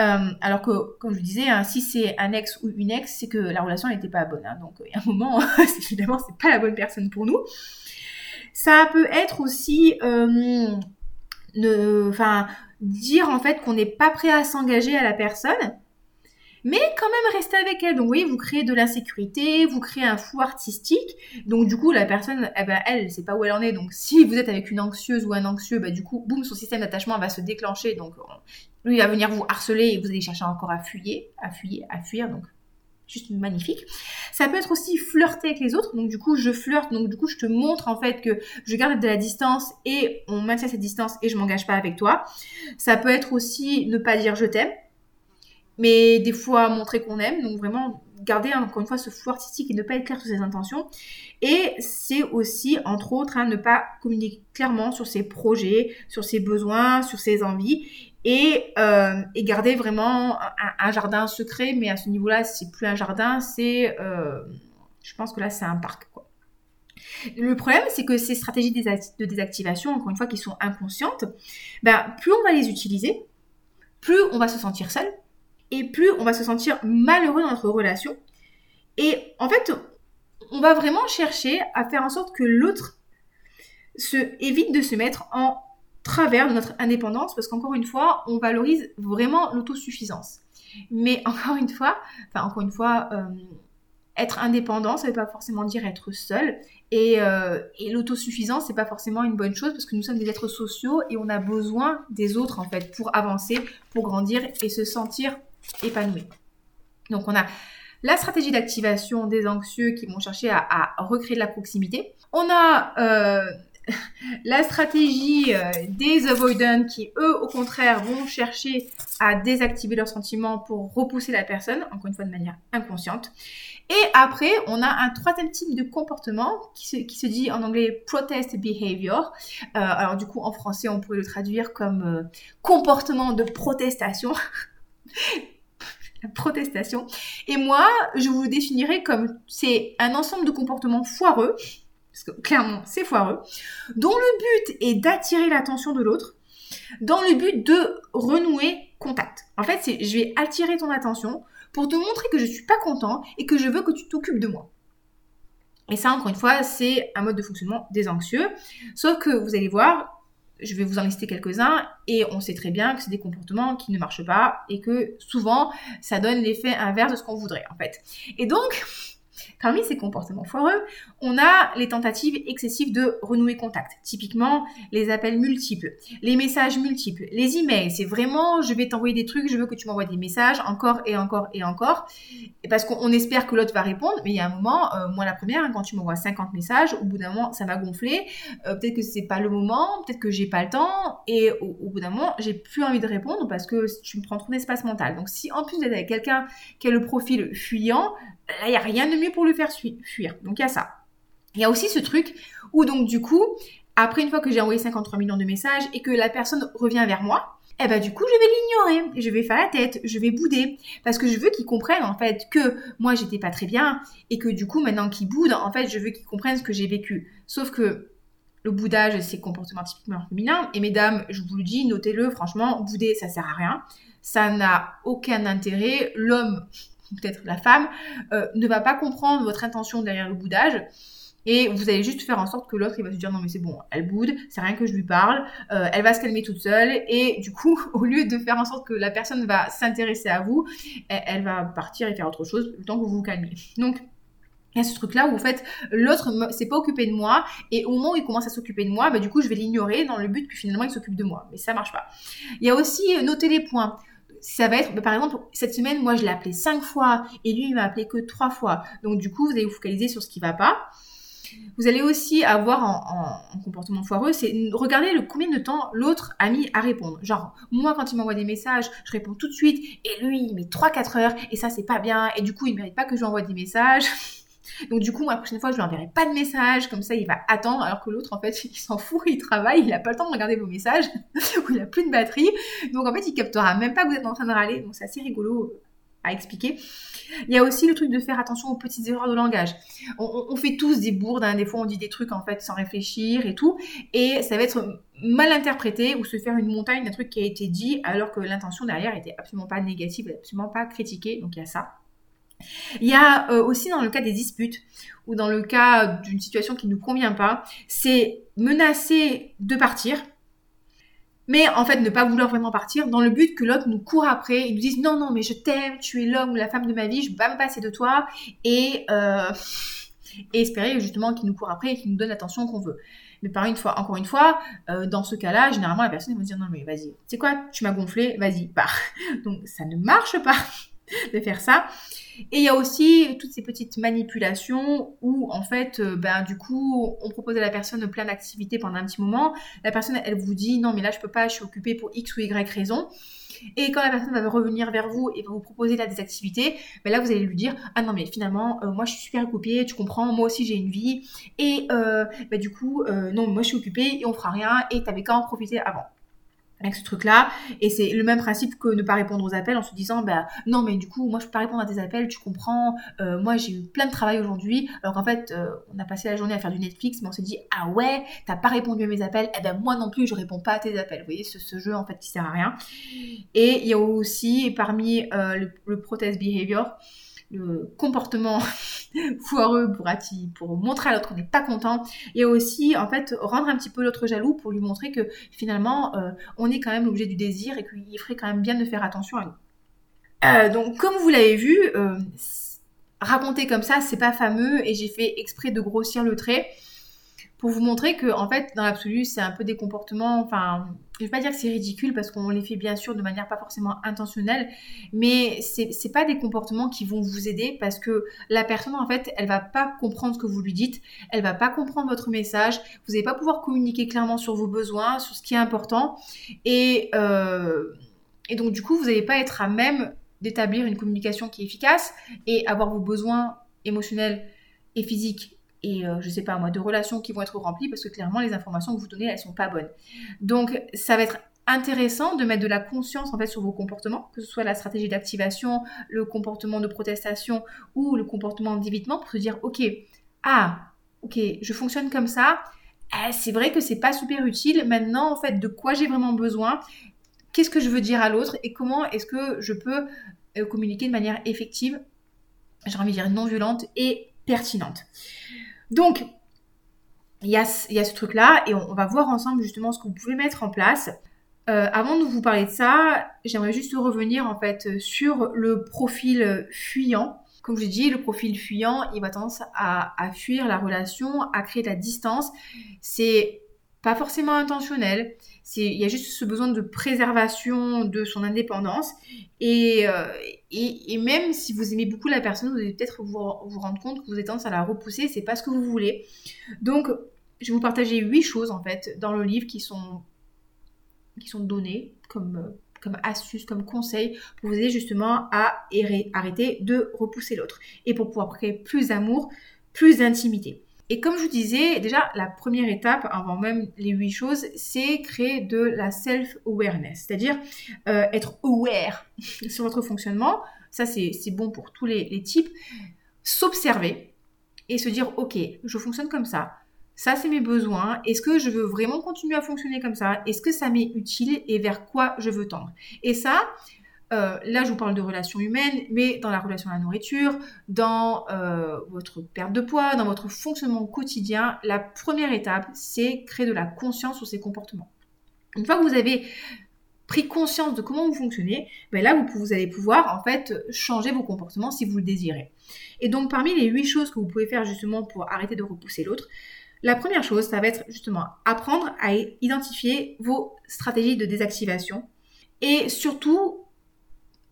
Euh, alors que, comme je disais, hein, si c'est un ex ou une ex, c'est que la relation n'était pas bonne. Hein. donc, il y a un moment, évidemment, c'est pas la bonne personne pour nous. Ça peut être aussi, euh, dire en fait qu'on n'est pas prêt à s'engager à la personne mais quand même rester avec elle. Donc, vous voyez, vous créez de l'insécurité, vous créez un flou artistique. Donc, du coup, la personne, eh ben, elle, sait pas où elle en est. Donc, si vous êtes avec une anxieuse ou un anxieux, bah, du coup, boum, son système d'attachement va se déclencher. Donc, lui, il va venir vous harceler et vous allez chercher encore à fuir, à fuir, à fuir. Donc, juste magnifique. Ça peut être aussi flirter avec les autres. Donc du coup, je flirte, donc du coup, je te montre en fait que je garde de la distance et on maintient cette distance et je m'engage pas avec toi. Ça peut être aussi ne pas dire je t'aime mais des fois montrer qu'on aime. Donc vraiment garder encore une fois ce flou artistique et ne pas être clair sur ses intentions. Et c'est aussi, entre autres, hein, ne pas communiquer clairement sur ses projets, sur ses besoins, sur ses envies. Et, euh, et garder vraiment un, jardin secret, mais à ce niveau-là, c'est plus un jardin, c'est, euh, je pense que là, c'est un parc. Quoi. Le problème, c'est que ces stratégies de désactivation, encore une fois, qui sont inconscientes, ben, plus on va les utiliser, plus on va se sentir seul, et plus on va se sentir malheureux dans notre relation. Et en fait, on va vraiment chercher à faire en sorte que l'autre se évite de se mettre en travers de notre indépendance parce qu'encore une fois, on valorise vraiment l'autosuffisance. Mais encore une fois, enfin encore une fois, euh, être indépendant, ça ne veut pas forcément dire être seul. Et, euh, et l'autosuffisance, c'est pas forcément une bonne chose parce que nous sommes des êtres sociaux et on a besoin des autres en fait pour avancer, pour grandir et se sentir épanoui. Donc on a la stratégie d'activation des anxieux qui vont chercher à, recréer de la proximité. On a euh, la stratégie euh, des avoidants qui, eux, au contraire, vont chercher à désactiver leurs sentiments pour repousser la personne, encore une fois de manière inconsciente. Et après, on a un troisième type de comportement qui se, dit en anglais protest behavior. Euh, alors du coup, en français, on pourrait le traduire comme comportement de protestation. protestation. Et moi, je vous définirais comme c'est un ensemble de comportements foireux, parce que clairement c'est foireux, dont le but est d'attirer l'attention de l'autre, dans le but de renouer contact. En fait, c'est je vais attirer ton attention pour te montrer que je suis pas content et que je veux que tu t'occupes de moi. Et ça, encore une fois, c'est un mode de fonctionnement des anxieux. Sauf que vous allez voir, je vais vous en lister quelques-uns et on sait très bien que c'est des comportements qui ne marchent pas et que souvent ça donne l'effet inverse de ce qu'on voudrait en fait. Et donc, Parmi ces comportements foireux, on a les tentatives excessives de renouer contact. Typiquement, les appels multiples, les messages multiples, les emails. C'est vraiment, je vais t'envoyer des trucs, je veux que tu m'envoies des messages encore et encore et encore. Parce qu'on espère que l'autre va répondre, mais il y a un moment, euh, moi la première, hein, quand tu m'envoies 50 messages, au bout d'un moment, ça va gonfler. Euh, peut-être que c'est pas le moment, peut-être que j'ai pas le temps, et au, bout d'un moment, j'ai plus envie de répondre parce que tu me prends trop d'espace mental. Donc si en plus êtes avec quelqu'un qui a le profil fuyant, il n'y a rien de mieux pour le faire fuir. Donc il y a ça. Il y a aussi ce truc où donc du coup, après une fois que j'ai envoyé 53 millions de messages et que la personne revient vers moi, eh ben du coup je vais l'ignorer, je vais faire la tête, je vais bouder. Parce que je veux qu'ils comprennent en fait que moi j'étais pas très bien et que du coup maintenant qu'ils boudent, en fait je veux qu'ils comprennent ce que j'ai vécu. Sauf que le boudage c'est comportement typiquement féminin. Et mesdames, je vous le dis, notez-le franchement, bouder ça sert à rien, ça n'a aucun intérêt, l'homme peut-être la femme euh, ne va pas comprendre votre intention derrière le boudage et vous allez juste faire en sorte que l'autre, il va se dire non mais c'est bon, elle boude, c'est rien que je lui parle, euh, elle va se calmer toute seule. Et du coup, au lieu de faire en sorte que la personne va s'intéresser à vous, elle, va partir et faire autre chose le temps que vous vous calmez. Donc, il y a ce truc-là où, en fait, l'autre s'est pas occupé de moi, et au moment où il commence à s'occuper de moi, bah, du coup, je vais l'ignorer dans le but que finalement, il s'occupe de moi. Mais ça marche pas. Il y a aussi euh, noter les points ça va être, bah, par exemple, cette semaine, moi, je l'ai appelé cinq fois et lui, il m'a appelé que trois fois. Donc, du coup, vous allez vous focaliser sur ce qui va pas. Vous allez aussi avoir en, comportement foireux, c'est regarder le combien de temps l'autre a mis à répondre. Genre, moi, quand il m'envoie des messages, je réponds tout de suite, et lui, il met 3-4 heures, et ça, c'est pas bien, et du coup, il mérite pas que je lui envoie des messages. Donc du coup, la prochaine fois, je lui enverrai pas de message, comme ça, il va attendre, alors que l'autre, en fait, il s'en fout, il travaille, il a pas le temps de regarder vos messages, ou il a plus de batterie. Donc en fait, il captera même pas que vous êtes en train de râler. Donc c'est assez rigolo à expliquer. Il y a aussi le truc de faire attention aux petites erreurs de langage. On, fait tous des bourdes, hein. des fois on dit des trucs en fait sans réfléchir et tout, et ça va être mal interprété ou se faire une montagne d'un truc qui a été dit alors que l'intention derrière était absolument pas négative, absolument pas critiquée, donc il y a ça. Il y a euh, aussi dans le cas des disputes ou dans le cas d'une situation qui ne nous convient pas, c'est menacer de partir, mais en fait ne pas vouloir vraiment partir dans le but que l'autre nous court après, il nous dise non non mais je t'aime, tu es l'homme ou la femme de ma vie, je vais pas me passer de toi et euh, et espérer justement qu'il nous court après et qu'il nous donne l'attention qu'on veut. Mais par une fois, encore une fois, euh, dans ce cas-là, généralement la personne va se dire non mais vas-y, c'est quoi, tu m'as gonflé, vas-y pars. Donc ça ne marche pas de faire ça. Et il y a aussi toutes ces petites manipulations où, en fait, euh, ben, du coup, on propose à la personne plein d'activités pendant un petit moment. La personne, elle vous dit, non, mais là, je peux pas, je suis occupée pour X ou Y raison. Et quand la personne va revenir vers vous et va vous proposer là des activités, ben là vous allez lui dire ah non mais finalement euh, moi je suis super occupée, tu comprends, moi aussi j'ai une vie et euh, ben, du coup non moi je suis occupée et on fera rien et t'avais qu'à en profiter avant avec ce truc-là. Et c'est le même principe que ne pas répondre aux appels en se disant, bah non, mais du coup, moi je peux pas répondre à tes appels, tu comprends, euh, moi j'ai eu plein de travail aujourd'hui, alors qu'en fait, euh, on a passé la journée à faire du Netflix, mais on s'est dit, ah ouais, t'as pas répondu à mes appels, et eh ben moi non plus, je réponds pas à tes appels. Vous voyez, ce, jeu en fait qui sert à rien. Et il y a aussi, parmi euh, le protest behavior, le comportement foireux pour, montrer à l'autre qu'on n'est pas content et aussi en fait rendre un petit peu l'autre jaloux pour lui montrer que finalement euh, on est quand même l'objet du désir et qu'il ferait quand même bien de faire attention à nous. Euh, donc comme vous l'avez vu, euh, raconter comme ça c'est pas fameux et j'ai fait exprès de grossir le trait pour vous montrer que en fait dans l'absolu c'est un peu des comportements enfin je vais pas dire que c'est ridicule parce qu'on les fait bien sûr de manière pas forcément intentionnelle mais c'est pas des comportements qui vont vous aider parce que la personne en fait elle va pas comprendre ce que vous lui dites elle va pas comprendre votre message vous n'allez pas pouvoir communiquer clairement sur vos besoins sur ce qui est important et euh, et donc du coup vous n'allez pas être à même d'établir une communication qui est efficace et avoir vos besoins émotionnels et physiques et euh, je sais pas moi, de relations qui vont être remplies parce que clairement les informations que vous donnez elles sont pas bonnes. Donc ça va être intéressant de mettre de la conscience en fait sur vos comportements, que ce soit la stratégie d'activation, le comportement de protestation ou le comportement d'évitement pour se dire ok, ah, ok, je fonctionne comme ça. Eh, c'est vrai que c'est pas super utile. Maintenant, en fait, de quoi j'ai vraiment besoin? Qu'est-ce que je veux dire à l'autre? Et comment est-ce que je peux euh, communiquer de manière effective? J'ai envie de dire non violente et pertinente. Donc, il y a, ce truc-là et on, va voir ensemble justement ce que vous pouvez mettre en place. Euh, avant de vous parler de ça, j'aimerais juste revenir en fait sur le profil fuyant. Comme je l'ai dit, le profil fuyant, il va tendance à, à fuir la relation, à créer de la distance. C'est pas forcément intentionnel. Il y a juste ce besoin de préservation de son indépendance. Et, euh, même si vous aimez beaucoup la personne, vous allez peut-être vous, rendre compte que vous êtes tendance à la repousser, c'est pas ce que vous voulez. Donc, je vais vous partager huit choses en fait dans le livre qui sont, qui données comme, comme astuces, comme conseils pour vous aider justement à arrêter de repousser l'autre et pour pouvoir créer plus d'amour, plus d'intimité. Et comme je vous disais, déjà, la première étape, avant même les huit choses, c'est créer de la self-awareness, c'est-à-dire euh, être aware sur votre fonctionnement. Ça, c'est bon pour tous les, types. S'observer et se dire, OK, je fonctionne comme ça. Ça, c'est mes besoins. Est-ce que je veux vraiment continuer à fonctionner comme ça? Est-ce que ça m'est utile et vers quoi je veux tendre? Et ça, euh, là, je vous parle de relations humaines, mais dans la relation à la nourriture, dans euh, votre perte de poids, dans votre fonctionnement quotidien, la première étape, c'est créer de la conscience sur ces comportements. Une fois que vous avez pris conscience de comment vous fonctionnez, ben là, vous, vous allez pouvoir en fait changer vos comportements si vous le désirez. Et donc, parmi les huit choses que vous pouvez faire justement pour arrêter de repousser l'autre, la première chose, ça va être justement apprendre à identifier vos stratégies de désactivation et surtout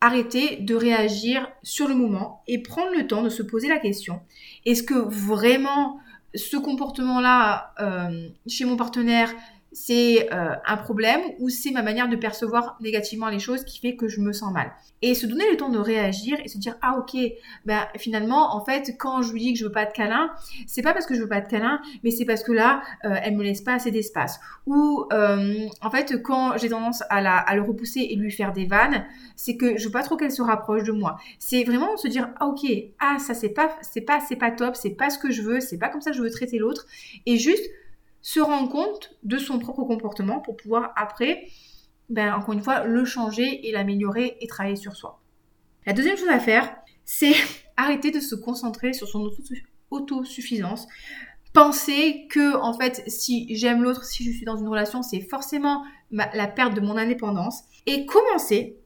arrêter de réagir sur le moment et prendre le temps de se poser la question, est-ce que vraiment ce comportement-là euh, chez mon partenaire, c'est euh, un problème ou c'est ma manière de percevoir négativement les choses qui fait que je me sens mal. Et se donner le temps de réagir et se dire ah ok ben finalement en fait quand je lui dis que je veux pas de câlin c'est pas parce que je veux pas de câlin mais c'est parce que là euh, elle me laisse pas assez d'espace. Ou euh, en fait quand j'ai tendance à, la, à le repousser et lui faire des vannes c'est que je veux pas trop qu'elle se rapproche de moi. C'est vraiment se dire ah ok ah ça c'est pas c'est pas c'est pas top c'est pas ce que je veux c'est pas comme ça que je veux traiter l'autre. Et juste se rendre compte de son propre comportement pour pouvoir après, ben, encore une fois, le changer et l'améliorer et travailler sur soi. La deuxième chose à faire, c'est arrêter de se concentrer sur son autosuffisance. Penser que, en fait, si j'aime l'autre, si je suis dans une relation, c'est forcément la perte de mon indépendance. Et commencer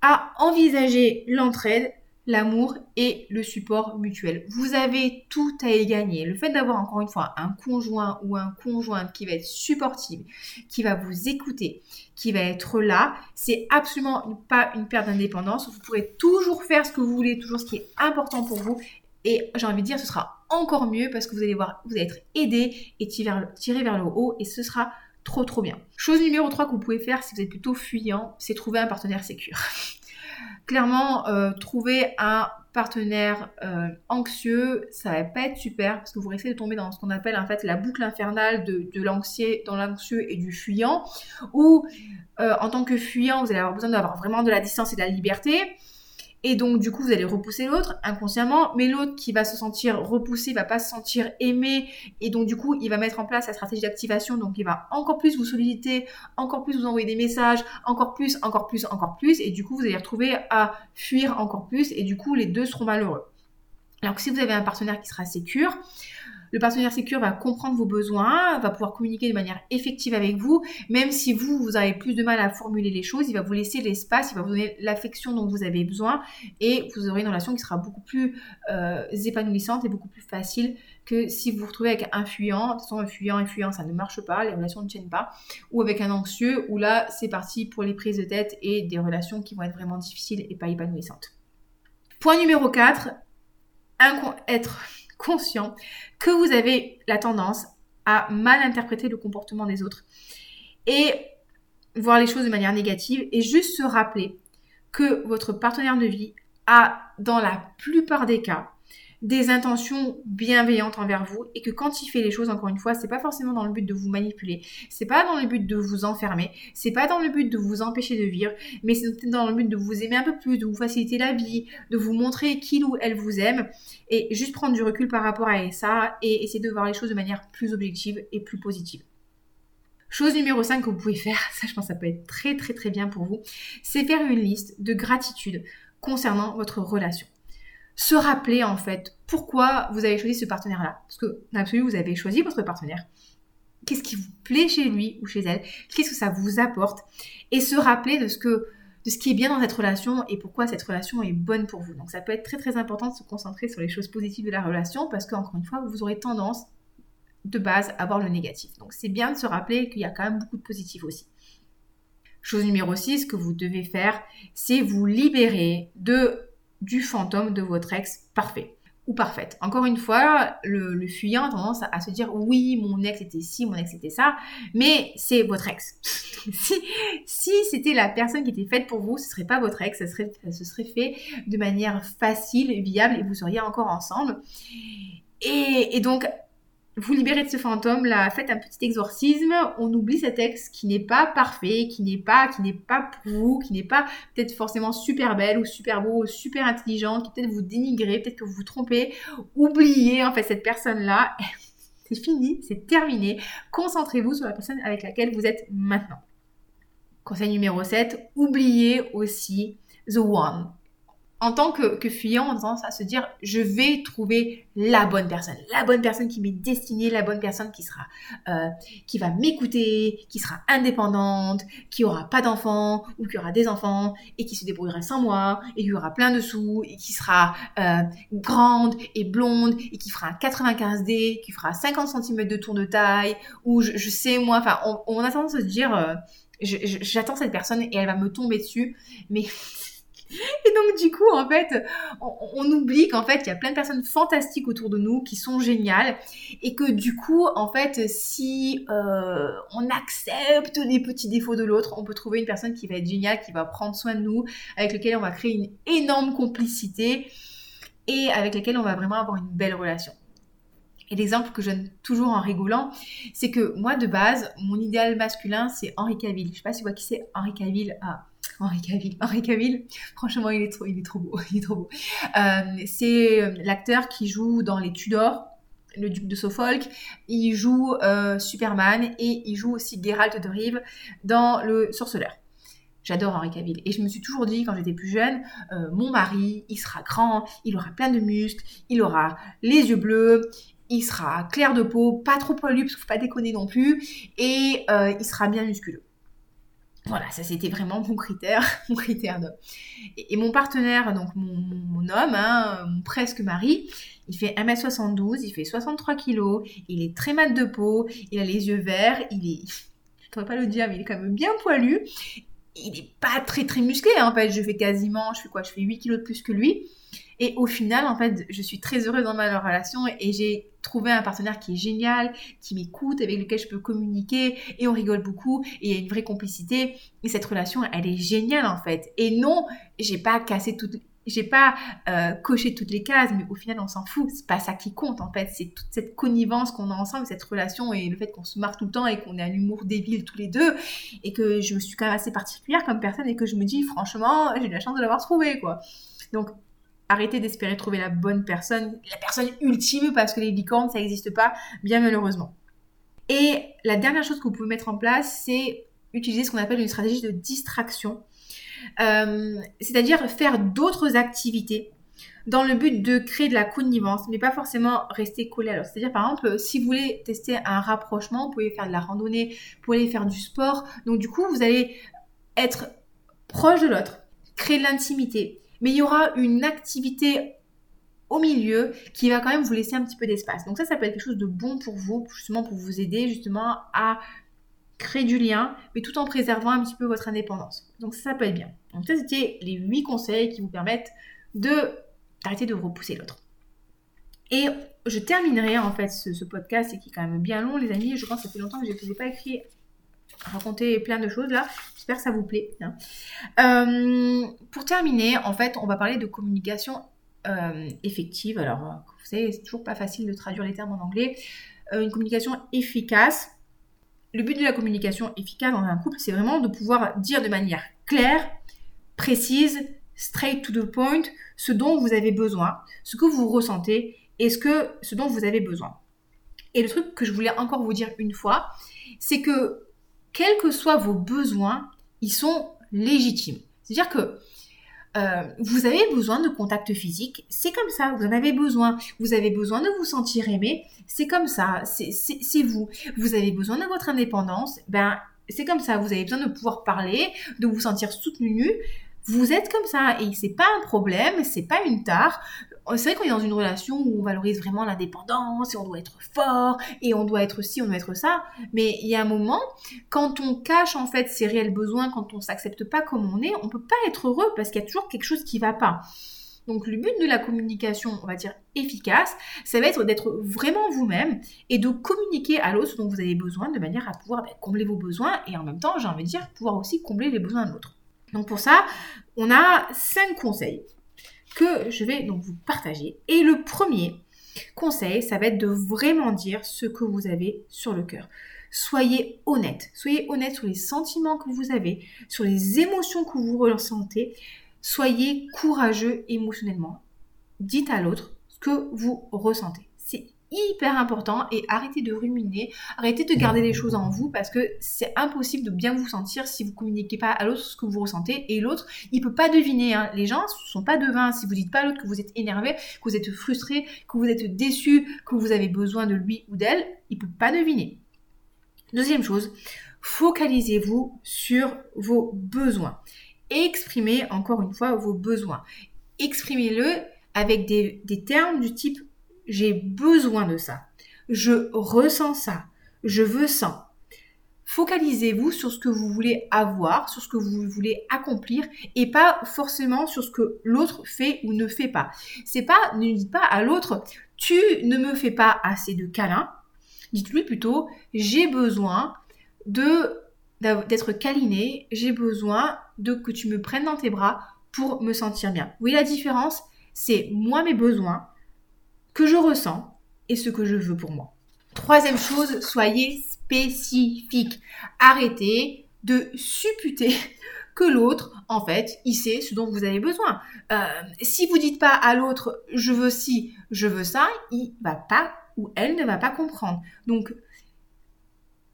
à envisager l'entraide l'amour et le support mutuel. Vous avez tout à y gagner. Le fait d'avoir encore une fois un conjoint ou un conjointe qui va être supportive, qui va vous écouter, qui va être là, c'est absolument pas une perte d'indépendance. Vous pourrez toujours faire ce que vous voulez, toujours ce qui est important pour vous. Et j'ai envie de dire, ce sera encore mieux parce que vous allez voir, vous allez être aidé et tiré vers le haut et ce sera trop trop bien. Chose numéro 3 que vous pouvez faire si vous êtes plutôt fuyant, c'est trouver un partenaire sécure. clairement, euh, trouver un partenaire euh, anxieux, ça va pas être super parce que vous risquez de tomber dans ce qu'on appelle en fait la boucle infernale de, de dans l'anxieux et du fuyant, où euh, en tant que fuyant, vous allez avoir besoin d'avoir vraiment de la distance et de la liberté. Et donc, du coup, vous allez repousser l'autre inconsciemment, mais l'autre qui va se sentir repoussé va pas se sentir aimé. Et donc, du coup, il va mettre en place sa stratégie d'activation. Donc, il va encore plus vous solliciter, encore plus vous envoyer des messages, encore plus, encore plus, encore plus. Et du coup, vous allez retrouver à fuir encore plus. Et du coup, les deux seront malheureux. Alors que si vous avez un partenaire qui sera sécure, le partenaire sécure va comprendre vos besoins, va pouvoir communiquer de manière effective avec vous, même si vous, vous avez plus de mal à formuler les choses, il va vous laisser l'espace, il va vous donner l'affection dont vous avez besoin et vous aurez une relation qui sera beaucoup plus euh, épanouissante et beaucoup plus facile que si vous vous retrouvez avec un fuyant. De toute façon, un fuyant, un fuyant, ça ne marche pas, les relations ne tiennent pas. Ou avec un anxieux, où là, c'est parti pour les prises de tête et des relations qui vont être vraiment difficiles et pas épanouissantes. Point numéro 4, être conscient que vous avez la tendance à mal interpréter le comportement des autres et voir les choses de manière négative et juste se rappeler que votre partenaire de vie a, dans la plupart des cas, des intentions bienveillantes envers vous et que quand il fait les choses, encore une fois, c'est pas forcément dans le but de vous manipuler, c'est pas dans le but de vous enfermer, c'est pas dans le but de vous empêcher de vivre, mais c'est dans le but de vous aimer un peu plus, de vous faciliter la vie, de vous montrer qu'il ou elle vous aime et juste prendre du recul par rapport à ça et essayer de voir les choses de manière plus objective et plus positive. Chose numéro 5 que vous pouvez faire, ça je pense que ça peut être très très très bien pour vous, c'est faire une liste de gratitude concernant votre relation se rappeler en fait pourquoi vous avez choisi ce partenaire-là. Parce que, absolu, vous avez choisi votre partenaire. Qu'est-ce qui vous plaît chez lui ou chez elle? Qu'est-ce que ça vous apporte? Et se rappeler de ce que de ce qui est bien dans cette relation et pourquoi cette relation est bonne pour vous. Donc ça peut être très très important de se concentrer sur les choses positives de la relation parce qu'encore une fois, vous aurez tendance de base à voir le négatif. Donc c'est bien de se rappeler qu'il y a quand même beaucoup de positifs aussi. Chose numéro 6 que vous devez faire, c'est vous libérer de du fantôme de votre ex parfait ou parfaite. Encore une fois, le, fuyant a tendance à, se dire oui, mon ex était ci, mon ex était ça, mais c'est votre ex. si, c'était la personne qui était faite pour vous, ce serait pas votre ex, serait, ce serait fait de manière facile, viable et vous seriez encore ensemble. Et donc, vous libérez de ce fantôme, là, faites un petit exorcisme, on oublie cet ex qui n'est pas parfait, qui n'est pas, qui n'est pas pour vous, qui n'est pas peut-être forcément super belle ou super beau, ou super intelligent, qui peut-être vous dénigrer, peut-être que vous vous trompez. Oubliez en fait cette personne-là. C'est fini, c'est terminé. Concentrez-vous sur la personne avec laquelle vous êtes maintenant. Conseil numéro 7, oubliez aussi the one en tant que, que fuyant, on a tendance à se dire, je vais trouver la bonne personne, la bonne personne qui m'est destinée, la bonne personne qui sera, euh, qui va m'écouter, qui sera indépendante, qui aura pas d'enfants ou qui aura des enfants et qui se débrouillera sans moi et qui aura plein de sous et qui sera euh, grande et blonde et qui fera un 95D, qui fera 50 cm de tour de taille ou je, sais moi, enfin, on, a tendance à se dire, euh, j'attends cette personne et elle va me tomber dessus, mais Et donc, du coup, en fait, on, oublie qu'en fait, il y a plein de personnes fantastiques autour de nous qui sont géniales et que du coup, en fait, si euh, on accepte les petits défauts de l'autre, on peut trouver une personne qui va être géniale, qui va prendre soin de nous, avec laquelle on va créer une énorme complicité et avec laquelle on va vraiment avoir une belle relation. Et l'exemple que je donne toujours en rigolant, c'est que moi, de base, mon idéal masculin, c'est Henri Cavill. Je sais pas si vous voyez qui c'est Henri Cavill. Ah, Henri Cavill. Henri Cavill, franchement, il est trop, beau. Il est trop beau. Euh, c'est euh, l'acteur qui joue dans Les Tudors, le duc de Suffolk. Il joue euh, Superman et il joue aussi Geralt de Rive dans Le Sorceleur. J'adore Henri Cavill. Et je me suis toujours dit, quand j'étais plus jeune, mon mari, il sera grand, il aura plein de muscles, il aura les yeux bleus, il sera clair de peau, pas trop poilu, parce qu'il faut pas déconner non plus, et il sera bien musculeux. Voilà, ça c'était vraiment mon critère, mon critère d'homme. Et, mon partenaire, donc mon, homme, hein, mon presque mari, il fait 1m72, il fait 63 kg, il est très mat de peau, il a les yeux verts, il est, je ne pourrais pas le dire, mais il est quand même bien poilu. Il n'est pas très très musclé, hein, en fait, je fais quasiment, je fais quoi, je fais 8 kg de plus que lui. Et au final, en fait, je suis très heureuse dans ma relation et j'ai trouvé un partenaire qui est génial, qui m'écoute, avec lequel je peux communiquer et on rigole beaucoup et il y a une vraie complicité. Et cette relation, elle est géniale en fait. Et non, j'ai pas cassé toutes j'ai pas euh, coché toutes les cases, mais au final, on s'en fout. C'est pas ça qui compte, en fait. C'est toute cette connivence qu'on a ensemble, cette relation et le fait qu'on se marre tout le temps et qu'on ait un humour débile tous les deux et que je me suis quand même assez particulière comme personne et que je me dis, franchement, j'ai de la chance de l'avoir trouvé, quoi. Donc, arrêtez d'espérer trouver la bonne personne, la personne ultime, parce que les licornes, ça n'existe pas, bien malheureusement. Et la dernière chose que vous pouvez mettre en place, c'est utiliser ce qu'on appelle une stratégie de distraction. Euh, c'est-à-dire faire d'autres activités dans le but de créer de la connivence, mais pas forcément rester collé à l'autre. C'est-à-dire, par exemple, si vous voulez tester un rapprochement, vous pouvez faire de la randonnée, vous pouvez faire du sport. Donc, du coup, vous allez être proche de l'autre, créer de l'intimité, mais il y aura une activité au milieu qui va quand même vous laisser un petit peu d'espace. Donc ça, ça peut être quelque chose de bon pour vous, justement pour vous aider justement à créer du lien, mais tout en préservant un petit peu votre indépendance. Donc ça, ça peut être bien. Donc ça, c'était les 8 conseils qui vous permettent d'arrêter de repousser l'autre. Et je terminerai en fait ce, podcast, qui est quand même bien long, les amis. Je pense que ça fait longtemps que je ne vous ai pas écrit raconter plein de choses là. J'espère que ça vous plaît. Hein. Euh, pour terminer, en fait, on va parler de communication euh, effective. Alors, vous savez, c'est toujours pas facile de traduire les termes en anglais. Euh, une communication efficace. Le but de la communication efficace dans un couple, c'est vraiment de pouvoir dire de manière claire, précise, straight to the point, ce dont vous avez besoin, ce que vous ressentez et ce, que, ce dont vous avez besoin. Et le truc que je voulais encore vous dire une fois, c'est que quels que soient vos besoins, ils sont légitimes. C'est-à-dire que euh, vous avez besoin de contact physique, c'est comme ça, vous en avez besoin. Vous avez besoin de vous sentir aimé, c'est comme ça, c'est vous. Vous avez besoin de votre indépendance, ben c'est comme ça. Vous avez besoin de pouvoir parler, de vous sentir soutenu. Vous êtes comme ça et c'est pas un problème, c'est pas une tare. Oh, c'est vrai qu'on est dans une relation où on valorise vraiment l'indépendance et on doit être fort et on doit être ci, on doit être ça. Mais il y a un moment, quand on cache en fait ses réels besoins, quand on s'accepte pas comme on est, on peut pas être heureux parce qu'il y a toujours quelque chose qui va pas. Donc le but de la communication, on va dire efficace, ça va être d'être vraiment vous-même et de communiquer à l'autre ce dont vous avez besoin de manière à pouvoir ben, combler vos besoins et en même temps, j'ai envie de dire, pouvoir aussi combler les besoins de l'autre. Donc pour ça, on a cinq conseils que je vais donc vous partager. Et le premier, conseil, ça va être de vraiment dire ce que vous avez sur le cœur. Soyez honnête. Soyez honnête sur les sentiments que vous avez, sur les émotions que vous ressentez. Soyez courageux émotionnellement. Dites à l'autre ce que vous ressentez. Hyper important et arrêtez de ruminer, arrêtez de garder les choses en vous parce que c'est impossible de bien vous sentir si vous communiquez pas à l'autre ce que vous ressentez et l'autre il peut pas deviner. Hein. Les gens ne sont pas devins. Si vous dites pas à l'autre que vous êtes énervé, que vous êtes frustré, que vous êtes déçu, que vous avez besoin de lui ou d'elle, il peut pas deviner. Deuxième chose, focalisez-vous sur vos besoins. Exprimez encore une fois vos besoins. Exprimez-le avec des, des termes du type j'ai besoin de ça. Je ressens ça. Je veux ça. Focalisez-vous sur ce que vous voulez avoir, sur ce que vous voulez accomplir et pas forcément sur ce que l'autre fait ou ne fait pas. C'est pas, ne dites pas à l'autre, tu ne me fais pas assez de câlins. Dites-lui plutôt, j'ai besoin de d'être câliné, j'ai besoin de que tu me prennes dans tes bras pour me sentir bien. Voyez la différence C'est moi mes besoins, je ressens et ce que je veux pour moi. Troisième chose, soyez spécifique. Arrêtez de supputer que l'autre, en fait, il sait ce dont vous avez besoin. Euh, si vous dites pas à l'autre, je veux ci, je veux ça, il va pas ou elle ne va pas comprendre. Donc,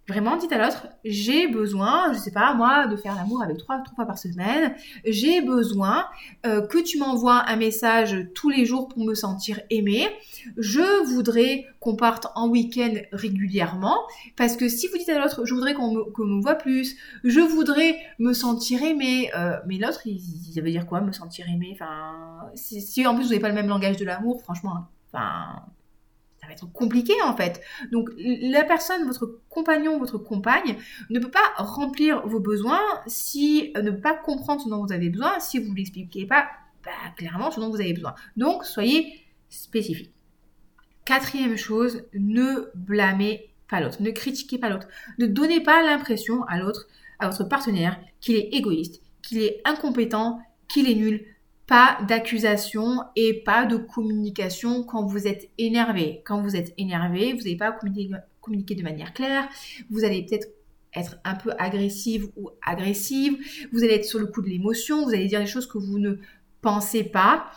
Vraiment, dites à l'autre, j'ai besoin, je sais pas moi, de faire l'amour avec trois, trois fois par semaine. J'ai besoin euh, que tu m'envoies un message tous les jours pour me sentir aimé. Je voudrais qu'on parte en week-end régulièrement parce que si vous dites à l'autre, je voudrais qu'on me, me voit plus, je voudrais me sentir aimé, euh, mais l'autre, il, il, veut dire quoi, me sentir aimé Enfin, si, si en plus vous n'avez pas le même langage de l'amour, franchement, enfin ça va être compliqué en fait. Donc la personne, votre compagnon, votre compagne, ne peut pas remplir vos besoins si euh, ne pas comprendre ce dont vous avez besoin si vous ne l'expliquez pas bah, clairement ce dont vous avez besoin. Donc soyez spécifique. Quatrième chose, ne blâmez pas l'autre, ne critiquez pas l'autre, ne donnez pas l'impression à l'autre, à votre partenaire, qu'il est égoïste, qu'il est incompétent, qu'il est nul, pas d'accusation et pas de communication quand vous êtes énervé. Quand vous êtes énervé, vous n'allez pas communiquer, de manière claire, vous allez peut-être être un peu agressive ou agressive, vous allez être sur le coup de l'émotion, vous allez dire des choses que vous ne pensez pas.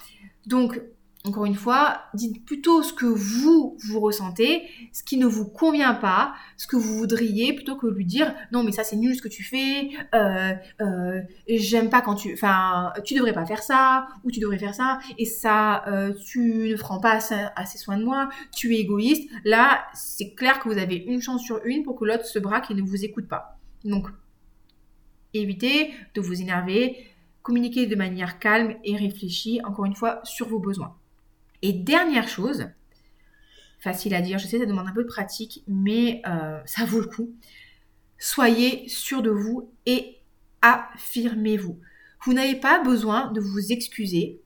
Donc, encore une fois, dites plutôt ce que vous, vous ressentez, ce qui ne vous convient pas, ce que vous voudriez, plutôt que lui dire non mais ça c'est nul ce que tu fais, euh, euh, j'aime pas quand tu, enfin tu devrais pas faire ça, ou tu devrais faire ça, et ça euh, tu ne prends pas assez, soin de moi, tu es égoïste. Là c'est clair que vous avez une chance sur une pour que l'autre se braque et ne vous écoute pas. Donc évitez de vous énerver, communiquez de manière calme et réfléchie, encore une fois, sur vos besoins. Et dernière chose, facile à dire, je sais, ça demande un peu de pratique, mais euh, ça vaut le coup. Soyez sûr de vous et affirmez-vous. Vous, n'avez pas besoin de vous excuser,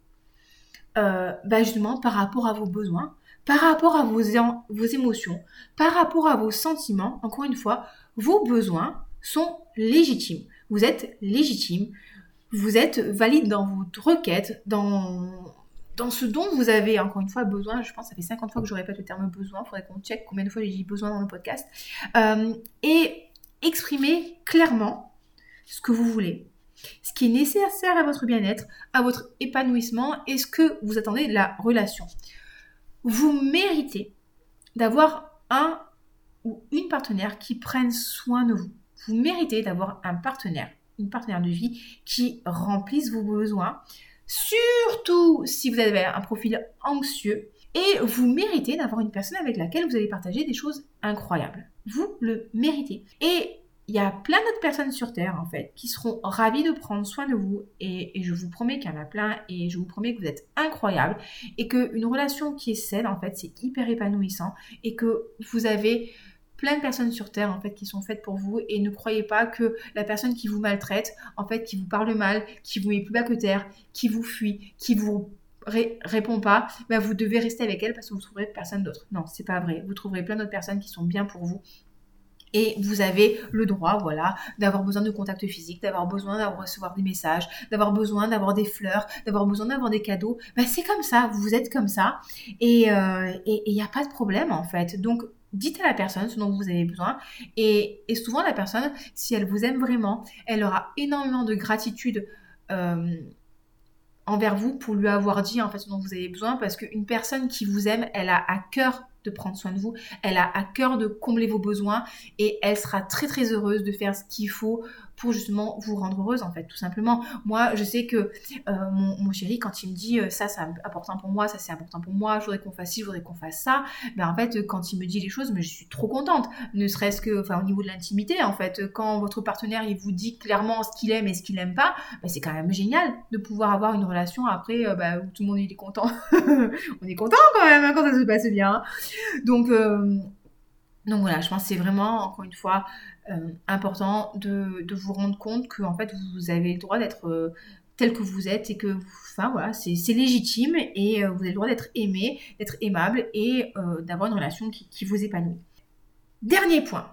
euh, bah, justement par rapport à vos besoins, par rapport à vos, émotions, par rapport à vos sentiments. Encore une fois, vos besoins sont légitimes. Vous êtes légitime. Vous êtes valide dans votre requête, dans dans ce dont vous avez encore une fois besoin, je pense que ça fait 50 fois que je répète le terme besoin, il faudrait qu'on check combien de fois j'ai dit besoin dans le podcast, euh, et exprimer clairement ce que vous voulez, ce qui est nécessaire à votre bien-être, à votre épanouissement et ce que vous attendez de la relation. Vous méritez d'avoir un ou une partenaire qui prenne soin de vous. Vous méritez d'avoir un partenaire, une partenaire de vie qui remplisse vos besoins, surtout si vous avez un profil anxieux. Et vous méritez d'avoir une personne avec laquelle vous allez partager des choses incroyables. Vous le méritez. Et il y a plein d'autres personnes sur Terre, en fait, qui seront ravies de prendre soin de vous. Et, je vous promets qu'il y en a plein. Et je vous promets que vous êtes incroyable. Et qu'une relation qui est saine, en fait, c'est hyper épanouissant. Et que vous avez plein de personnes sur Terre en fait qui sont faites pour vous et ne croyez pas que la personne qui vous maltraite, en fait qui vous parle mal, qui vous met plus bas que terre, qui vous fuit, qui vous répond pas, bah, vous devez rester avec elle parce que vous trouverez personne d'autre. Non, c'est pas vrai. Vous trouverez plein d'autres personnes qui sont bien pour vous Et vous avez le droit, voilà, d'avoir besoin de contact physique, d'avoir besoin d'avoir recevoir des messages, d'avoir besoin d'avoir des fleurs, d'avoir besoin d'avoir des cadeaux. Ben, c'est comme ça, vous êtes comme ça. Et il euh, n'y a pas de problème, en fait. Donc, dites à la personne ce dont vous avez besoin. Et, et, souvent, la personne, si elle vous aime vraiment, elle aura énormément de gratitude. Euh, envers vous pour lui avoir dit en fait ce dont vous avez besoin parce qu'une personne qui vous aime, elle a à cœur de prendre soin de vous, elle a à cœur de combler vos besoins et elle sera très très heureuse de faire ce qu'il faut pour justement vous rendre heureuse en fait tout simplement. Moi je sais que euh, mon, chéri quand il me dit euh, ça c'est important pour moi, ça c'est important pour moi, je voudrais qu'on fasse ci, je voudrais qu'on fasse ça, ben en fait quand il me dit les choses, mais je suis trop contente, ne serait-ce que enfin au niveau de l'intimité en fait, quand votre partenaire il vous dit clairement ce qu'il aime et ce qu'il aime pas, ben, c'est quand même génial de pouvoir avoir une relation après euh, ben, où tout le monde il est content. On est content quand même hein, quand ça se passe bien. Donc donc voilà, je pense que c'est vraiment, encore une fois, important de, vous rendre compte que en fait, vous avez le droit d'être euh, tel que vous êtes et que, enfin voilà, c'est légitime et euh, vous avez le droit d'être aimé, d'être aimable et d'avoir une relation qui, qui vous épanouit. Dernier point,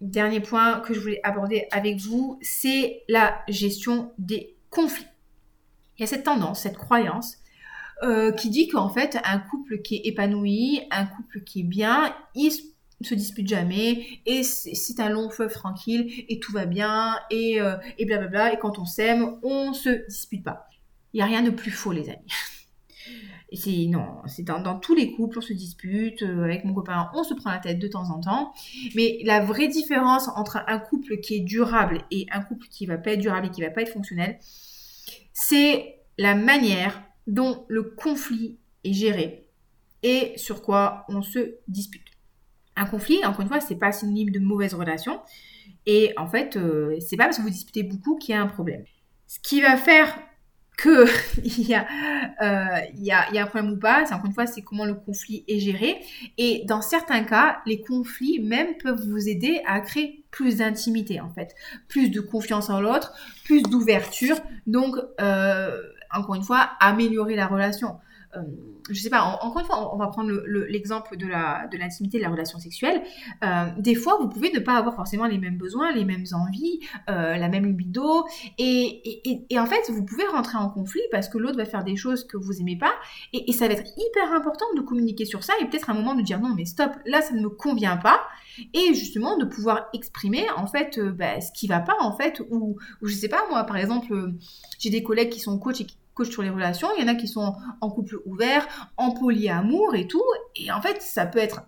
dernier point que je voulais aborder avec vous, c'est la gestion des conflits. Il y a cette tendance, cette croyance qui dit qu'en fait, un couple qui est épanoui, un couple qui est bien, il se dispute jamais et c'est un long fleuve tranquille et tout va bien et, euh, et blablabla et quand on s'aime on se dispute pas. Il y a rien de plus faux les amis. Et c'est non c'est dans, tous les couples on se dispute euh, avec mon copain on se prend la tête de temps en temps. Mais la vraie différence entre un couple qui est durable et un couple qui va pas être durable et qui va pas être fonctionnel c'est la manière dont le conflit est géré et sur quoi on se dispute un conflit, encore une fois, c'est pas synonyme de mauvaise relation. Et en fait, euh, c'est pas parce que vous disputez beaucoup qu'il y a un problème. Ce qui va faire que il, y a, euh, il y a un problème ou pas, c'est encore une fois, c'est comment le conflit est géré. Et dans certains cas, les conflits même peuvent vous aider à créer plus d'intimité en fait, plus de confiance en l'autre, plus d'ouverture. Donc, euh, encore une fois, améliorer la relation. Euh, je sais pas, encore une fois, on, va prendre l'exemple de l'intimité, de, la relation sexuelle. Euh, des fois, vous pouvez ne pas avoir forcément les mêmes besoins, les mêmes envies, euh, la même libido, et, et, en fait, vous pouvez rentrer en conflit parce que l'autre va faire des choses que vous aimez pas, et, ça va être hyper important de communiquer sur ça, et peut-être un moment de dire non, mais stop, là, ça ne me convient pas, et justement de pouvoir exprimer en fait bah, ce qui va pas en fait, ou, ou je sais pas moi, par exemple, j'ai des collègues qui sont coachs et qui sur les relations, il y en a qui sont en couple ouvert, en polyamour et tout. Et en fait, ça peut être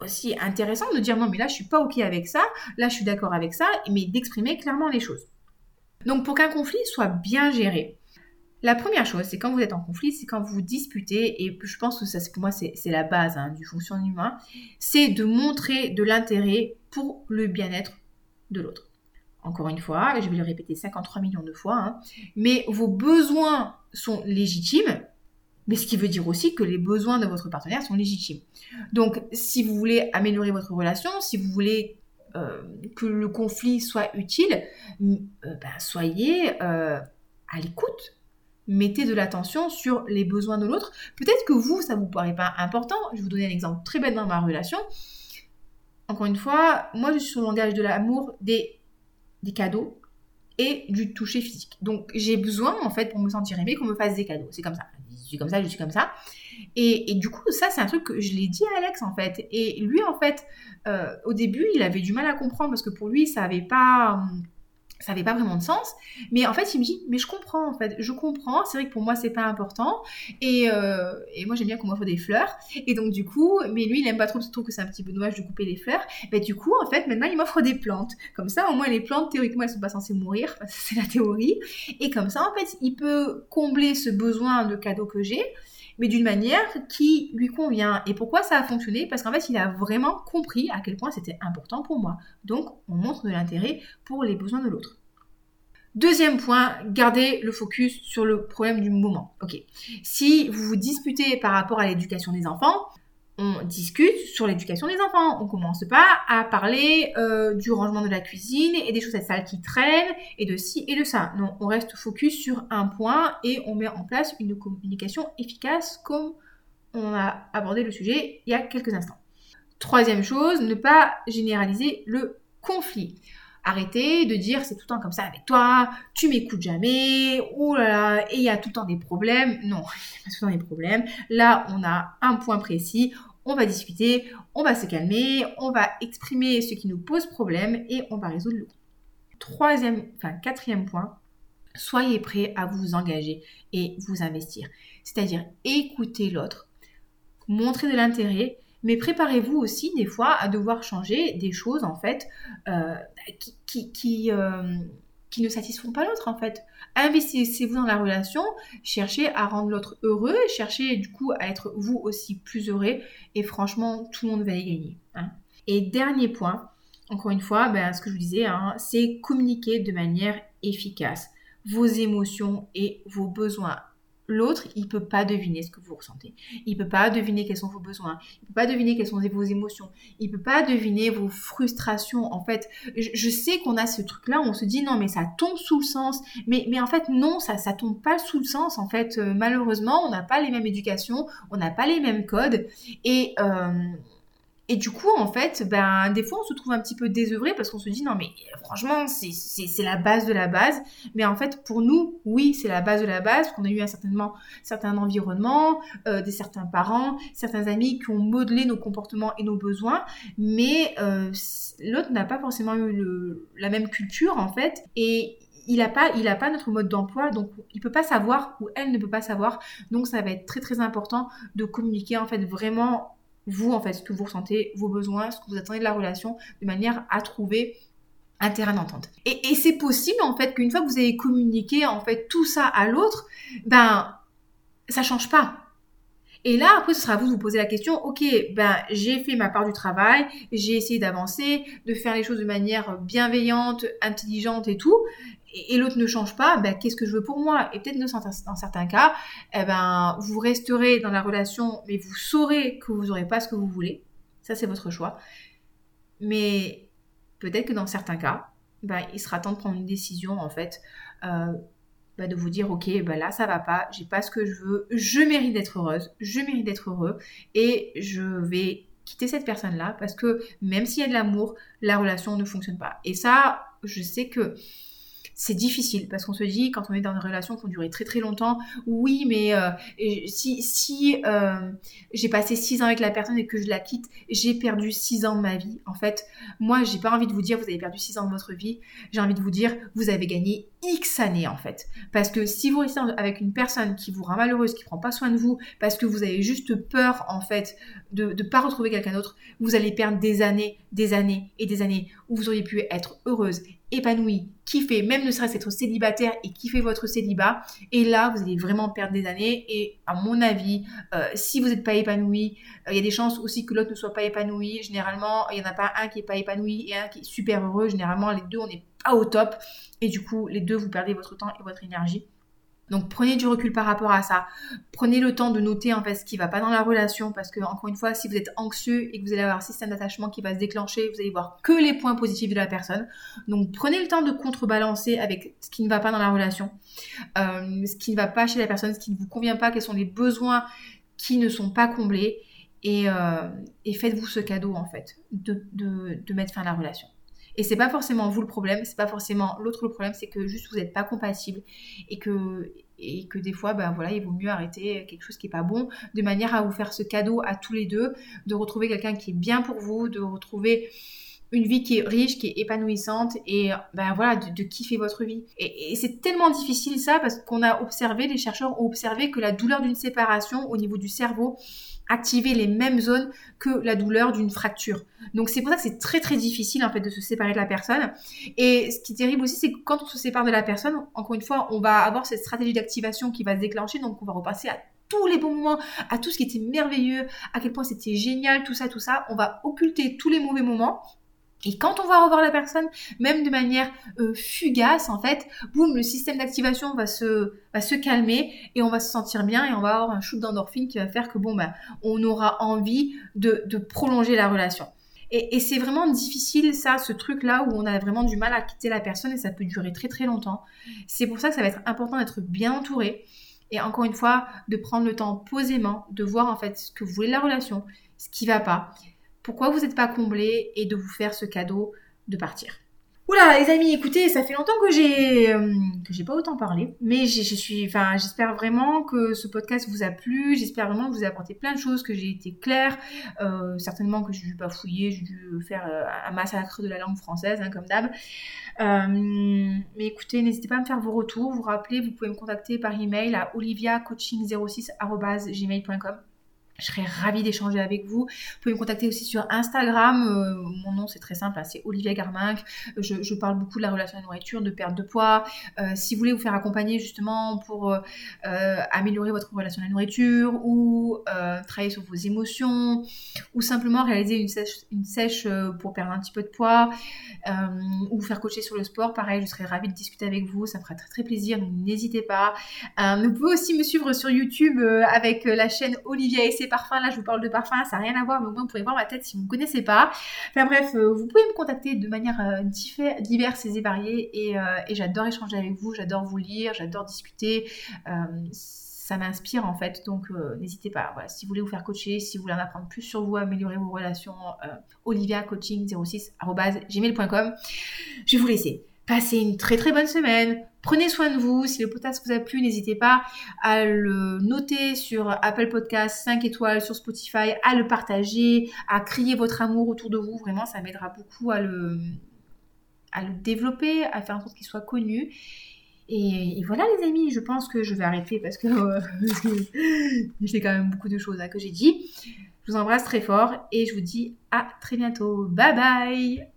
aussi intéressant de dire non, mais là, je suis pas OK avec ça, là, je suis d'accord avec ça, mais d'exprimer clairement les choses. Donc, pour qu'un conflit soit bien géré, la première chose, c'est quand vous êtes en conflit, c'est quand vous vous disputez, et je pense que ça, pour moi, c'est la base hein, du fonctionnement. Humain, c'est de montrer de l'intérêt pour le bien-être de l'autre encore une fois, je vais le répéter 53 millions de fois, hein, mais vos besoins sont légitimes, mais ce qui veut dire aussi que les besoins de votre partenaire sont légitimes. Donc, si vous voulez améliorer votre relation, si vous voulez euh, que le conflit soit utile, euh, ben, soyez euh, à l'écoute. Mettez de l'attention sur les besoins de l'autre. Peut-être que vous, ça ne vous paraît pas important. Je vais vous donner un exemple très bête dans ma relation. Encore une fois, moi, je suis sur le langage de l'amour des des cadeaux et du toucher physique. Donc j'ai besoin en fait pour me sentir aimée qu'on me fasse des cadeaux. C'est comme ça. Je suis comme ça, je suis comme ça. Et, du coup ça c'est un truc que je l'ai dit à Alex en fait. Et lui en fait euh, au début il avait du mal à comprendre parce que pour lui ça avait pas hum, ça n'avait pas vraiment de sens. Mais en fait, il me dit, mais je comprends, en fait, je comprends. C'est vrai que pour moi, c'est pas important. Et, euh, et moi, j'aime bien qu'on m'offre des fleurs. Et donc, du coup, mais lui, il aime pas trop, il trouve que c'est un petit peu dommage de couper les fleurs. Mais du coup, en fait, maintenant, il m'offre des plantes. Comme ça, au moins, les plantes, théoriquement, elles sont pas censées mourir. C'est la théorie. Et comme ça, en fait, il peut combler ce besoin de cadeau que j'ai mais d'une manière qui lui convient. Et pourquoi ça a fonctionné? Parce qu'en fait, il a vraiment compris à quel point c'était important pour moi. Donc, on montre de l'intérêt pour les besoins de l'autre. Deuxième point, gardez le focus sur le problème du moment. Ok. Si vous vous disputez par rapport à l'éducation des enfants, on discute sur l'éducation des enfants. On commence pas à parler euh, du rangement de la cuisine et des chaussettes sales qui traînent et de ci et de ça. Non, on reste focus sur un point et on met en place une communication efficace comme on a abordé le sujet il y a quelques instants. Troisième chose, ne pas généraliser le conflit. Arrêtez de dire c'est tout le temps comme ça avec toi, tu m'écoutes jamais, oh là là, et il y a tout le temps des problèmes. Non, il n'y a pas tout le temps des problèmes. Là, on a un point précis, on va discuter, on va se calmer, on va exprimer ce qui nous pose problème et on va résoudre le Troisième, enfin quatrième point, soyez prêt à vous engager et vous investir. C'est-à-dire écouter l'autre, montrer de l'intérêt, mais préparez-vous aussi des fois à devoir changer des choses en fait euh, euh, qui, ne satisfont pas l'autre en fait. Investissez-vous dans la relation, cherchez à rendre l'autre heureux, cherchez du coup à être vous aussi plus heureux et franchement tout le monde va y gagner. Hein. Et dernier point, encore une fois, ben, ce que je vous disais, hein, c'est communiquer de manière efficace vos émotions et vos besoins. L'autre, il ne peut pas deviner ce que vous ressentez. Il ne peut pas deviner quels sont vos besoins. Il ne peut pas deviner quelles sont vos émotions. Il ne peut pas deviner vos frustrations. En fait, je, sais qu'on a ce truc-là, on se dit non, mais ça tombe sous le sens. Mais, en fait, non, ça ne tombe pas sous le sens. En fait, euh, malheureusement, on n'a pas les mêmes éducations, on n'a pas les mêmes codes. Et, euh, et du coup, en fait, ben, des fois, on se trouve un petit peu désœuvré parce qu'on se dit, non, mais franchement, c'est la base de la base. Mais en fait, pour nous, oui, c'est la base de la base, qu'on a eu un certainement, certain environnement, euh, des certains parents, certains amis qui ont modelé nos comportements et nos besoins. Mais euh, l'autre n'a pas forcément eu le, la même culture, en fait. Et il n'a pas, il a pas notre mode d'emploi, donc il peut pas savoir ou elle ne peut pas savoir. Donc ça va être très très important de communiquer en fait vraiment vous, en fait, ce que vous ressentez, vos besoins, ce que vous attendez de la relation, de manière à trouver un terrain d'entente. Et, c'est possible, en fait, qu'une fois que vous avez communiqué, en fait, tout ça à l'autre, ben, ça change pas. Et là, après, ce sera à vous de vous poser la question, ok, ben, j'ai fait ma part du travail, j'ai essayé d'avancer, de faire les choses de manière bienveillante, intelligente et tout et, l'autre ne change pas, ben, qu'est-ce que je veux pour moi? Et peut-être dans certains cas, eh ben, vous resterez dans la relation, mais vous saurez que vous n'aurez pas ce que vous voulez. Ça, c'est votre choix. Mais peut-être que dans certains cas, ben, il sera temps de prendre une décision, en fait, euh, ben, de vous dire, ok, ben là, ça va pas, j'ai pas ce que je veux, je mérite d'être heureuse, je mérite d'être heureux, et je vais quitter cette personne-là, parce que même s'il y a de l'amour, la relation ne fonctionne pas. Et ça, je sais que c'est difficile parce qu'on se dit quand on est dans une relation qui a duré très très longtemps, oui mais euh, si, si euh, j'ai passé six ans avec la personne et que je la quitte, j'ai perdu six ans de ma vie. En fait, moi j'ai pas envie de vous dire vous avez perdu six ans de votre vie, j'ai envie de vous dire vous avez gagné X années en fait. Parce que si vous restez avec une personne qui vous rend malheureuse, qui prend pas soin de vous, parce que vous avez juste peur en fait de ne pas retrouver quelqu'un d'autre, vous allez perdre des années, des années et des années où vous auriez pu être heureuse, épanouie, kiffer, même ne serait-ce être célibataire et kiffer votre célibat. Et là, vous allez vraiment perdre des années. Et à mon avis, euh, si vous n'êtes pas épanoui, euh, il y a des chances aussi que l'autre ne soit pas épanoui. Généralement, il n'y en a pas un qui n'est pas épanoui et un qui est super heureux. Généralement, les deux, on n'est pas au top. Et du coup, les deux, vous perdez votre temps et votre énergie. Donc prenez du recul par rapport à ça. Prenez le temps de noter en fait ce qui va pas dans la relation parce que encore une fois, si vous êtes anxieux et que vous allez avoir un système d'attachement qui va se déclencher, vous allez voir que les points positifs de la personne. Donc prenez le temps de contrebalancer avec ce qui ne va pas dans la relation, euh, ce qui ne va pas chez la personne, ce qui ne vous convient pas, quels sont les besoins qui ne sont pas comblés et, euh, faites-vous ce cadeau en fait de mettre fin à la relation. Et c'est pas forcément vous le problème, c'est pas forcément l'autre le problème, c'est que juste vous n'êtes pas compatible et que des fois, ben voilà, il vaut mieux arrêter quelque chose qui est pas bon, de manière à vous faire ce cadeau à tous les deux, de retrouver quelqu'un qui est bien pour vous, de retrouver une vie qui est riche, qui est épanouissante et ben voilà, de, kiffer votre vie. Et c'est tellement difficile ça parce qu'on a observé, les chercheurs ont observé que la douleur d'une séparation au niveau du cerveau activer les mêmes zones que la douleur d'une fracture. Donc c'est pour ça que c'est très très difficile en fait de se séparer de la personne. Et ce qui est terrible aussi, c'est que quand on se sépare de la personne, encore une fois, on va avoir cette stratégie d'activation qui va se déclencher, donc on va repasser à tous les bons moments, à tout ce qui était merveilleux, à quel point c'était génial, tout ça, tout ça. On va occulter tous les mauvais moments et quand on va revoir la personne, même de manière euh, fugace, en fait, boum, le système d'activation va se, calmer et on va se sentir bien et on va avoir un shoot d'endorphine qui va faire que, bon, ben, on aura envie de, prolonger la relation. Et, et c'est vraiment difficile, ça, ce truc-là où on a vraiment du mal à quitter la personne et ça peut durer très très longtemps. C'est pour ça que ça va être important d'être bien entouré et encore une fois, de prendre le temps posément, de voir en fait ce que vous voulez de la relation, ce qui va pas pourquoi vous n'êtes pas comblé et de vous faire ce cadeau de partir. Oula les amis, écoutez, ça fait longtemps que j'ai euh, pas autant parlé, mais j'espère vraiment que ce podcast vous a plu. J'espère vraiment que vous a apporté plein de choses, que j'ai été claire. Euh, certainement que j'ai dû pas fouiller, j'ai dû faire euh, un massacre de la langue française, hein, comme d'hab. mais écoutez, n'hésitez pas à me faire vos retours. Vous rappelez, vous pouvez me contacter par email à oliviacoaching06@gmail.com. Je serais ravie d'échanger avec vous. Vous pouvez me contacter aussi sur Instagram. Euh, mon nom, c'est très simple, hein, c'est Olivia Garminck. Je, parle beaucoup de la relation à la nourriture, de perte de poids. Euh, si vous voulez vous faire accompagner justement pour euh, améliorer votre relation à la nourriture ou travailler sur vos émotions ou simplement réaliser une sèche, pour perdre un petit peu de poids ou vous faire coacher sur le sport, pareil, je serais ravie de discuter avec vous. Ça me ferait très très plaisir. N'hésitez pas. vous pouvez aussi me suivre sur YouTube avec la chaîne Olivia et parfums. Là, je vous parle de parfums, ça n'a rien à voir, mais au moins vous pouvez voir ma tête si vous ne connaissez pas. Enfin bref, euh, vous pouvez me contacter de manière euh, diverse et variée euh, et, j'adore échanger avec vous, j'adore vous lire, j'adore discuter ça m'inspire en fait. Donc n'hésitez pas. Si vous voulez vous faire coacher, si vous voulez en apprendre plus sur vous, améliorer vos relations, oliviacoaching06@gmail.com. Je vais vous laisser. Passez une très très bonne semaine. Prenez soin de vous. Si le podcast vous a plu, n'hésitez pas à le noter sur Apple Podcast 5 étoiles, sur Spotify, à le partager, à crier votre amour autour de vous. Vraiment, ça m'aidera beaucoup à le, développer, à faire en sorte qu'il soit connu. Et, voilà les amis, je pense que je vais arrêter parce que j'ai quand même beaucoup de choses que j'ai dit. Je vous embrasse très fort et je vous dis à très bientôt. Bye bye